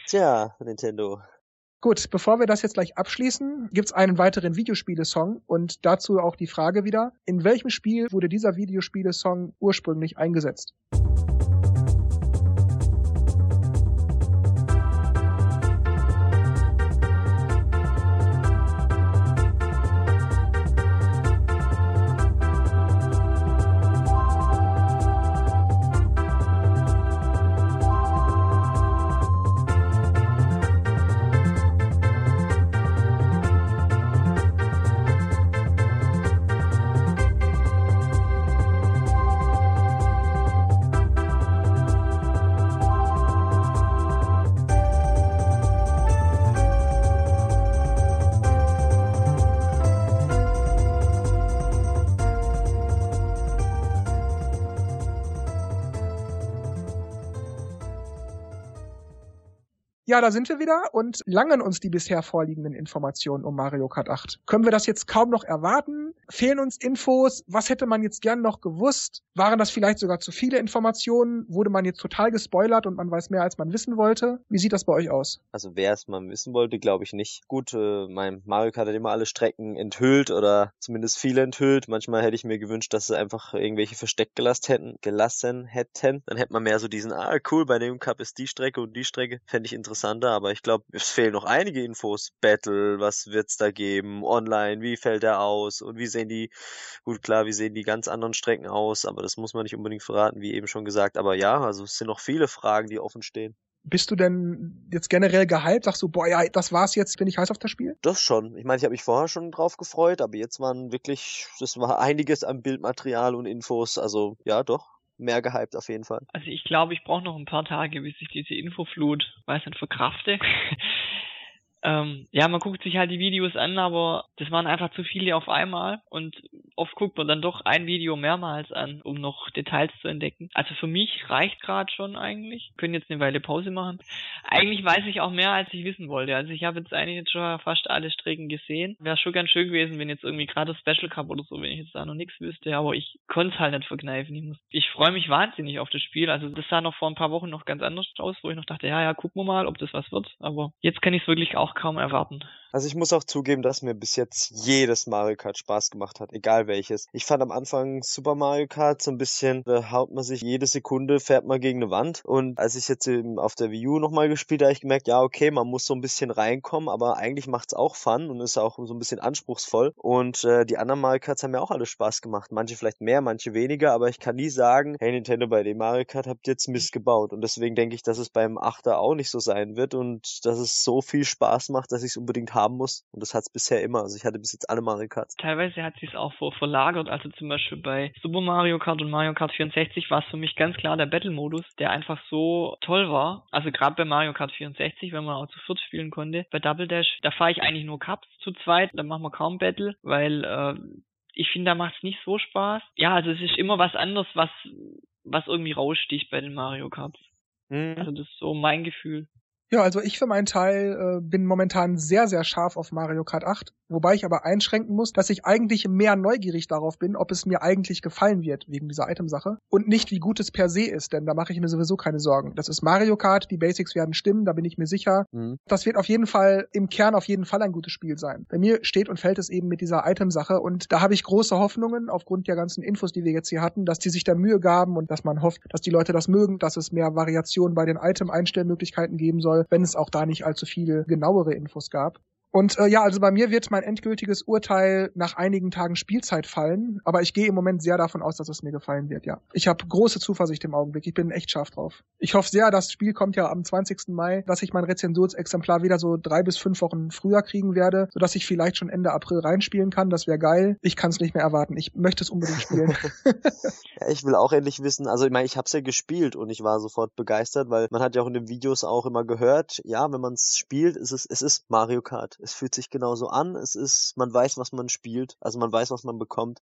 Tja, Nintendo.
Gut, bevor wir das jetzt gleich abschließen, gibt's einen weiteren Videospielesong und dazu auch die Frage wieder, in welchem Spiel wurde dieser Videospielesong ursprünglich eingesetzt? Ja, da sind wir wieder und langen uns die bisher vorliegenden Informationen um Mario Kart 8. Können wir das jetzt kaum noch erwarten? Fehlen uns Infos? Was hätte man jetzt gern noch gewusst? Waren das vielleicht sogar zu viele Informationen? Wurde man jetzt total gespoilert und man weiß mehr, als man wissen wollte? Wie sieht das bei euch aus?
Also wer es mal wissen wollte, glaube ich nicht. Gut, äh, mein Mario Kart hat immer alle Strecken enthüllt oder zumindest viele enthüllt. Manchmal hätte ich mir gewünscht, dass sie einfach irgendwelche versteckt gelassen hätten. Gelassen hätten. Dann hätte man mehr so diesen, ah cool, bei dem Cup ist die Strecke und die Strecke. Fände ich interessant interessanter, aber ich glaube, es fehlen noch einige Infos. Battle, was wird's da geben? Online, wie fällt der aus? Und wie sehen die, gut klar, wie sehen die ganz anderen Strecken aus, aber das muss man nicht unbedingt verraten, wie eben schon gesagt. Aber ja, also es sind noch viele Fragen, die offen stehen.
Bist du denn jetzt generell gehypt? Sagst du, boah, ja, das war's jetzt, bin ich heiß auf das Spiel?
Das schon. Ich meine, ich habe mich vorher schon drauf gefreut, aber jetzt waren wirklich, das war einiges an Bildmaterial und Infos. Also ja, doch, mehr gehypt auf jeden Fall.
Also ich glaube, ich brauche noch ein paar Tage, bis ich diese Infoflut, weiß nicht, verkrafte. ähm, ja, man guckt sich halt die Videos an, aber das waren einfach zu viele auf einmal und oft guckt man dann doch ein Video mehrmals an, um noch Details zu entdecken. Also für mich reicht gerade schon eigentlich. Können jetzt eine Weile Pause machen. Eigentlich weiß ich auch mehr, als ich wissen wollte. Also ich habe jetzt eigentlich jetzt schon fast alle Strecken gesehen. Wäre schon ganz schön gewesen, wenn jetzt irgendwie gerade das Special Cup oder so, wenn ich jetzt da noch nichts wüsste, aber ich konnte es halt nicht verkneifen. Ich, muss, ich freue mich wahnsinnig auf das Spiel. Also das sah noch vor ein paar Wochen noch ganz anders aus, wo ich noch dachte, ja, ja, gucken wir mal, ob das was wird. Aber jetzt kann ich es wirklich auch kaum erwarten.
Also ich muss auch zugeben, dass mir bis jetzt jedes Mario Kart Spaß gemacht hat, egal welches. Ich fand am Anfang Super Mario Kart so ein bisschen, da haut man sich jede Sekunde, fährt man gegen eine Wand. Und als ich jetzt eben auf der Wii U nochmal gespielt habe, habe ich gemerkt, ja okay, man muss so ein bisschen reinkommen, aber eigentlich macht's auch Fun und ist auch so ein bisschen anspruchsvoll. Und äh, die anderen Mario Karts haben mir auch alle Spaß gemacht. Manche vielleicht mehr, manche weniger, aber ich kann nie sagen, hey Nintendo, bei dem Mario Kart habt ihr jetzt Mist gebaut. Und deswegen denke ich, dass es beim Achter auch nicht so sein wird und dass es so viel Spaß macht, dass ich es unbedingt haben muss. Und das hat es bisher immer. Also ich hatte bis jetzt alle Mario Karts.
Teilweise hat sich es auch vor verlagert. Also zum Beispiel bei Super Mario Kart und Mario Kart 64 war es für mich ganz klar der Battle-Modus, der einfach so toll war. Also gerade bei Mario Kart 64, wenn man auch zu viert spielen konnte. Bei Double Dash, da fahre ich eigentlich nur Cups zu zweit. Da machen wir kaum Battle, weil äh, ich finde, da macht es nicht so Spaß. Ja, also es ist immer was anderes, was was irgendwie raussticht bei den Mario Karts. Mhm. Also das ist so mein Gefühl.
Ja, also ich für meinen Teil äh, bin momentan sehr, sehr scharf auf Mario Kart 8, wobei ich aber einschränken muss, dass ich eigentlich mehr neugierig darauf bin, ob es mir eigentlich gefallen wird wegen dieser Itemsache und nicht wie gut es per se ist, denn da mache ich mir sowieso keine Sorgen. Das ist Mario Kart, die Basics werden stimmen, da bin ich mir sicher. Mhm. Das wird auf jeden Fall im Kern auf jeden Fall ein gutes Spiel sein. Bei mir steht und fällt es eben mit dieser Itemsache und da habe ich große Hoffnungen aufgrund der ganzen Infos, die wir jetzt hier hatten, dass die sich da Mühe gaben und dass man hofft, dass die Leute das mögen, dass es mehr Variationen bei den Item-Einstellmöglichkeiten geben soll soll, wenn es auch da nicht allzu viele genauere Infos gab. Und äh, ja, also bei mir wird mein endgültiges Urteil nach einigen Tagen Spielzeit fallen, aber ich gehe im Moment sehr davon aus, dass es mir gefallen wird, ja. Ich habe große Zuversicht im Augenblick, ich bin echt scharf drauf. Ich hoffe sehr, das Spiel kommt ja am 20. Mai, dass ich mein Rezensionsexemplar wieder so drei bis fünf Wochen früher kriegen werde, sodass ich vielleicht schon Ende April reinspielen kann, das wäre geil. Ich kann es nicht mehr erwarten, ich möchte es unbedingt spielen.
ja, ich will auch endlich wissen, also ich meine, ich habe es ja gespielt und ich war sofort begeistert, weil man hat ja auch in den Videos auch immer gehört, ja, wenn man es spielt, ist es, es ist Mario Kart es fühlt sich genauso an. Es ist, man weiß, was man spielt. Also man weiß, was man bekommt.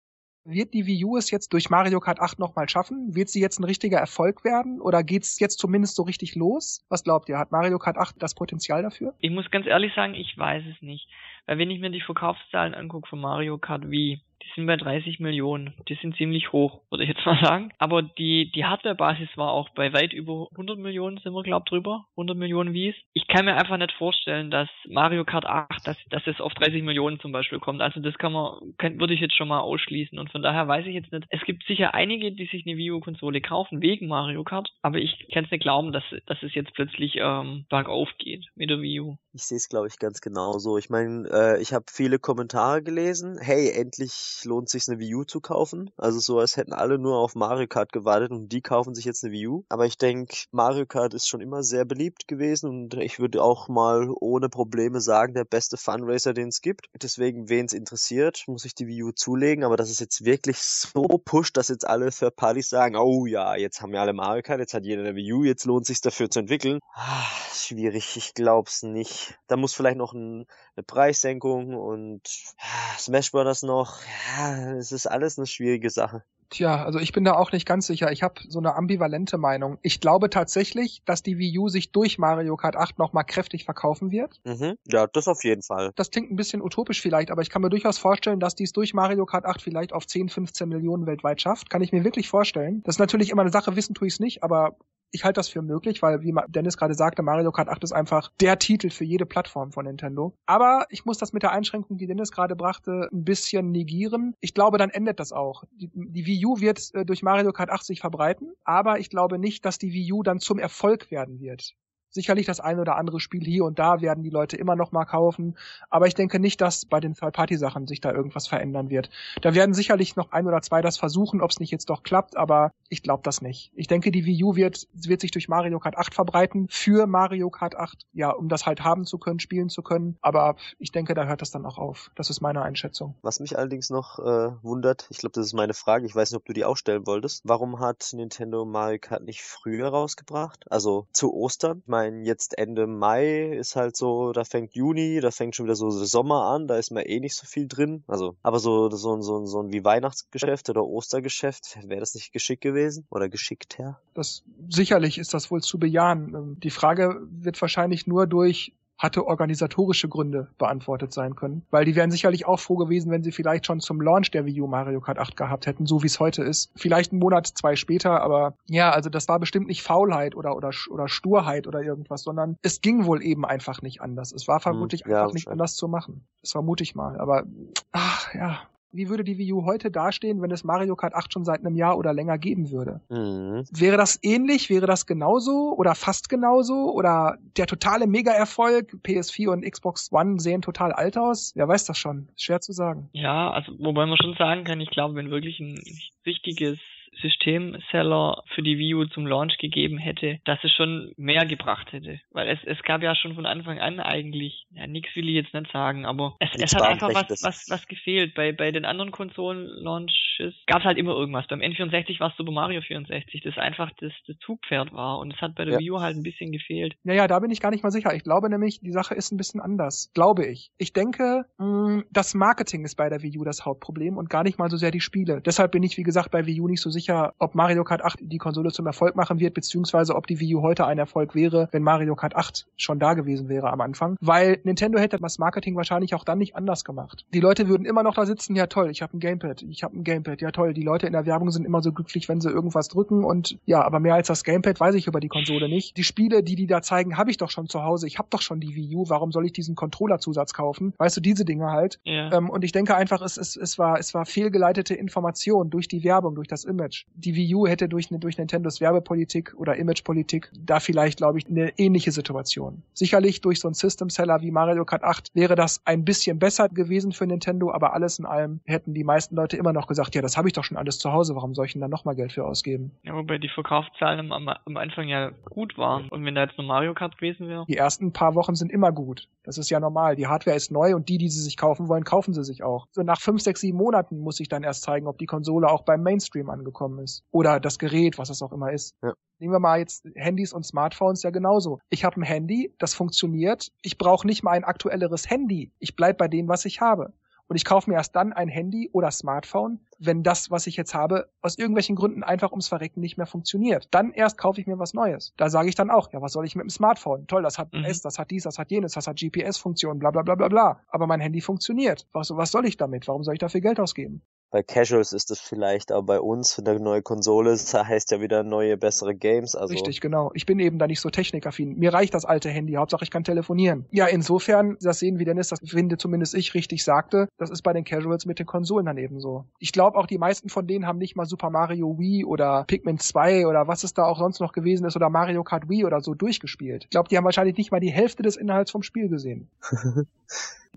Wird die Wii U es jetzt durch Mario Kart 8 nochmal schaffen? Wird sie jetzt ein richtiger Erfolg werden? Oder geht's jetzt zumindest so richtig los? Was glaubt ihr? Hat Mario Kart 8 das Potenzial dafür?
Ich muss ganz ehrlich sagen, ich weiß es nicht. Weil wenn ich mir die Verkaufszahlen angucke von Mario Kart Wii, die sind bei 30 Millionen. Die sind ziemlich hoch, würde ich jetzt mal sagen. Aber die, die Hardware-Basis war auch bei weit über 100 Millionen, sind wir, glaube drüber. 100 Millionen Wies. Ich kann mir einfach nicht vorstellen, dass Mario Kart 8, dass, dass es auf 30 Millionen zum Beispiel kommt. Also das kann man, kann, würde ich jetzt schon mal ausschließen. Und von daher weiß ich jetzt nicht. Es gibt sicher einige, die sich eine Wii U-Konsole kaufen wegen Mario Kart. Aber ich kann es nicht glauben, dass, dass es jetzt plötzlich ähm, bergauf geht mit der Wii U.
Ich sehe es, glaube ich, ganz genauso. Ich meine, äh, ich habe viele Kommentare gelesen. Hey, endlich lohnt sich eine Wii U zu kaufen. Also so, als hätten alle nur auf Mario Kart gewartet und die kaufen sich jetzt eine Wii U. Aber ich denke, Mario Kart ist schon immer sehr beliebt gewesen und ich würde auch mal ohne Probleme sagen, der beste Funracer, den es gibt. Deswegen, wen es interessiert, muss ich die Wii U zulegen. Aber dass es jetzt wirklich so pusht, dass jetzt alle Third Partys sagen, oh ja, jetzt haben wir alle Mario Kart, jetzt hat jeder eine Wii U, jetzt lohnt sich dafür zu entwickeln. Ah, schwierig, ich glaub's nicht. Da muss vielleicht noch ein, eine Preissenkung und ah, Smash Bros. noch. Ja, es ist alles eine schwierige Sache.
Tja, also ich bin da auch nicht ganz sicher. Ich habe so eine ambivalente Meinung. Ich glaube tatsächlich, dass die Wii U sich durch Mario Kart 8 nochmal kräftig verkaufen wird.
Mhm. Ja, das auf jeden Fall.
Das klingt ein bisschen utopisch vielleicht, aber ich kann mir durchaus vorstellen, dass dies durch Mario Kart 8 vielleicht auf 10, 15 Millionen weltweit schafft. Kann ich mir wirklich vorstellen. Das ist natürlich immer eine Sache, wissen tue ich es nicht, aber ich halte das für möglich, weil wie Dennis gerade sagte, Mario Kart 8 ist einfach der Titel für jede Plattform von Nintendo. Aber ich muss das mit der Einschränkung, die Dennis gerade brachte, ein bisschen negieren. Ich glaube, dann endet das auch. Die, die Wii U wird äh, durch Mario Kart 8 sich verbreiten, aber ich glaube nicht, dass die Wii U dann zum Erfolg werden wird. Sicherlich das ein oder andere Spiel hier und da werden die Leute immer noch mal kaufen, aber ich denke nicht, dass bei den Third-Party-Sachen sich da irgendwas verändern wird. Da werden sicherlich noch ein oder zwei das versuchen, ob es nicht jetzt doch klappt, aber ich glaube das nicht. Ich denke, die Wii U wird, wird sich durch Mario Kart 8 verbreiten, für Mario Kart 8, ja, um das halt haben zu können, spielen zu können, aber ich denke, da hört das dann auch auf. Das ist meine Einschätzung.
Was mich allerdings noch äh, wundert, ich glaube, das ist meine Frage, ich weiß nicht, ob du die auch stellen wolltest, warum hat Nintendo Mario Kart nicht früher rausgebracht? Also zu Ostern? Ich meine, jetzt Ende Mai ist halt so, da fängt Juni, da fängt schon wieder so der Sommer an, da ist mir eh nicht so viel drin. Also, aber so, so, so, so ein wie Weihnachtsgeschäft oder Ostergeschäft, wäre das nicht geschickt gewesen? Oder geschickter?
Das sicherlich ist das wohl zu bejahen. Ähm, die Frage wird wahrscheinlich nur durch hatte organisatorische Gründe beantwortet sein können. Weil die wären sicherlich auch froh gewesen, wenn sie vielleicht schon zum Launch der Wii U Mario Kart 8 gehabt hätten, so wie es heute ist. Vielleicht einen Monat, zwei später, aber ja, also das war bestimmt nicht Faulheit oder, oder, oder Sturheit oder irgendwas, sondern es ging wohl eben einfach nicht anders. Es war vermutlich hm, ja, einfach nicht anders zu machen. Das vermute ich mal. Aber ach ja, wie würde die Wii U heute dastehen, wenn es Mario Kart 8 schon seit einem Jahr oder länger geben würde? Mhm. Wäre das ähnlich? Wäre das genauso oder fast genauso? Oder der totale Mega-Erfolg? PS4 und Xbox One sehen total alt aus? Wer weiß das schon? Schwer zu sagen.
Ja, also wobei man schon sagen kann, ich glaube, wenn wirklich ein wichtiges Systemseller für die Wii U zum Launch gegeben hätte, dass es schon mehr gebracht hätte. Weil es, es gab ja schon von Anfang an eigentlich, ja, nix will ich jetzt nicht sagen, aber es, es hat einfach was, was, was gefehlt. Bei, bei den anderen Konsolen-Launches gab es halt immer irgendwas. Beim N64 war es Super Mario 64, das einfach das, das Zugpferd war. Und es hat bei der ja. Wii U halt ein bisschen gefehlt.
Naja, da bin ich gar nicht mal sicher. Ich glaube nämlich, die Sache ist ein bisschen anders. Glaube ich. Ich denke, mh, das Marketing ist bei der Wii U das Hauptproblem und gar nicht mal so sehr die Spiele. Deshalb bin ich, wie gesagt, bei Wii U nicht so sicher, sicher, ob Mario Kart 8 die Konsole zum Erfolg machen wird, beziehungsweise ob die Wii U heute ein Erfolg wäre, wenn Mario Kart 8 schon da gewesen wäre am Anfang. Weil Nintendo hätte das Marketing wahrscheinlich auch dann nicht anders gemacht. Die Leute würden immer noch da sitzen, ja toll, ich habe ein Gamepad, ich habe ein Gamepad, ja toll. Die Leute in der Werbung sind immer so glücklich, wenn sie irgendwas drücken und ja, aber mehr als das Gamepad weiß ich über die Konsole nicht. Die Spiele, die die da zeigen, habe ich doch schon zu Hause. Ich habe doch schon die Wii U. Warum soll ich diesen Controller-Zusatz kaufen? Weißt du, diese Dinge halt. Ja. Ähm, und ich denke einfach, es, es, es war es war fehlgeleitete Information durch die Werbung, durch das Image. Die Wii U hätte hätte durch, durch Nintendos Werbepolitik oder Imagepolitik da vielleicht, glaube ich, eine ähnliche Situation. Sicherlich durch so einen System-Seller wie Mario Kart 8 wäre das ein bisschen besser gewesen für Nintendo, aber alles in allem hätten die meisten Leute immer noch gesagt, ja, das habe ich doch schon alles zu Hause, warum soll ich denn da nochmal Geld für ausgeben?
Ja, wobei die Verkaufszahlen am, am Anfang ja gut waren. Und wenn da jetzt nur Mario Kart gewesen wäre?
Die ersten paar Wochen sind immer gut. Das ist ja normal. Die Hardware ist neu und die, die sie sich kaufen wollen, kaufen sie sich auch. So nach fünf, sechs, sieben Monaten muss ich dann erst zeigen, ob die Konsole auch beim Mainstream angekommen ist. Oder das Gerät, was es auch immer ist. Ja. Nehmen wir mal jetzt Handys und Smartphones ja genauso. Ich habe ein Handy, das funktioniert. Ich brauche nicht mal ein aktuelleres Handy. Ich bleib bei dem, was ich habe. Und ich kaufe mir erst dann ein Handy oder Smartphone, wenn das, was ich jetzt habe, aus irgendwelchen Gründen einfach ums Verrecken nicht mehr funktioniert. Dann erst kaufe ich mir was Neues. Da sage ich dann auch, ja, was soll ich mit dem Smartphone? Toll, das hat mhm. S, das hat dies, das hat jenes, das hat GPS-Funktionen, bla bla bla bla bla. Aber mein Handy funktioniert. Was, was soll ich damit? Warum soll ich dafür Geld ausgeben?
Bei Casuals ist es vielleicht, aber bei uns, eine neue Konsole, das heißt ja wieder neue, bessere Games. Also
Richtig, genau. Ich bin eben da nicht so technikaffin. Mir reicht das alte Handy, Hauptsache ich kann telefonieren. Ja, insofern, das sehen, wie Dennis das finde zumindest ich richtig sagte, das ist bei den Casuals mit den Konsolen dann eben so. Ich glaube auch, die meisten von denen haben nicht mal Super Mario Wii oder Pikmin 2 oder was es da auch sonst noch gewesen ist oder Mario Kart Wii oder so durchgespielt. Ich glaube, die haben wahrscheinlich nicht mal die Hälfte des Inhalts vom Spiel gesehen.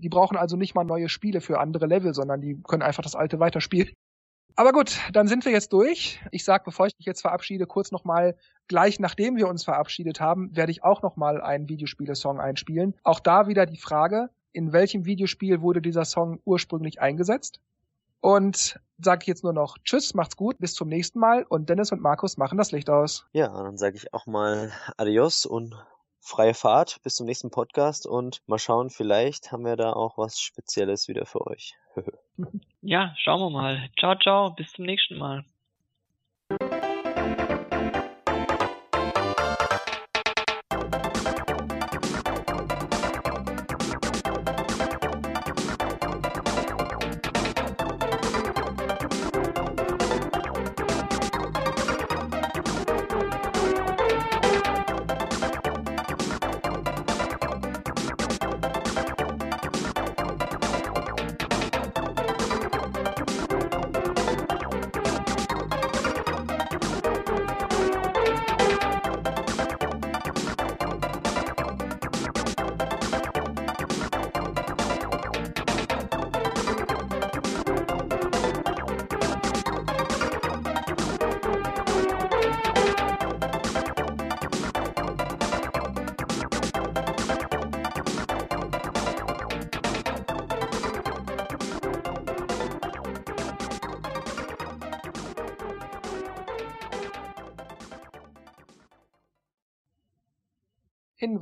Die brauchen also nicht mal neue Spiele für andere Level, sondern die können einfach das alte weiterspielen. Aber gut, dann sind wir jetzt durch. Ich sag, bevor ich mich jetzt verabschiede, kurz nochmal, gleich nachdem wir uns verabschiedet haben, werde ich auch nochmal einen Videospiele-Song einspielen. Auch da wieder die Frage, in welchem Videospiel wurde dieser Song ursprünglich eingesetzt? Und sage ich jetzt nur noch Tschüss, macht's gut, bis zum nächsten Mal und Dennis und Markus machen das Licht aus.
Ja, dann sage ich auch mal Adios und freie Fahrt bis zum nächsten Podcast und mal schauen, vielleicht haben wir da auch was Spezielles wieder für euch.
ja, schauen wir mal. Ciao, ciao, bis zum nächsten Mal.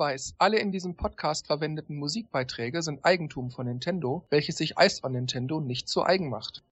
Hinweis, alle in diesem Podcast verwendeten Musikbeiträge sind Eigentum von Nintendo, welches sich Ice on Nintendo nicht zu eigen macht.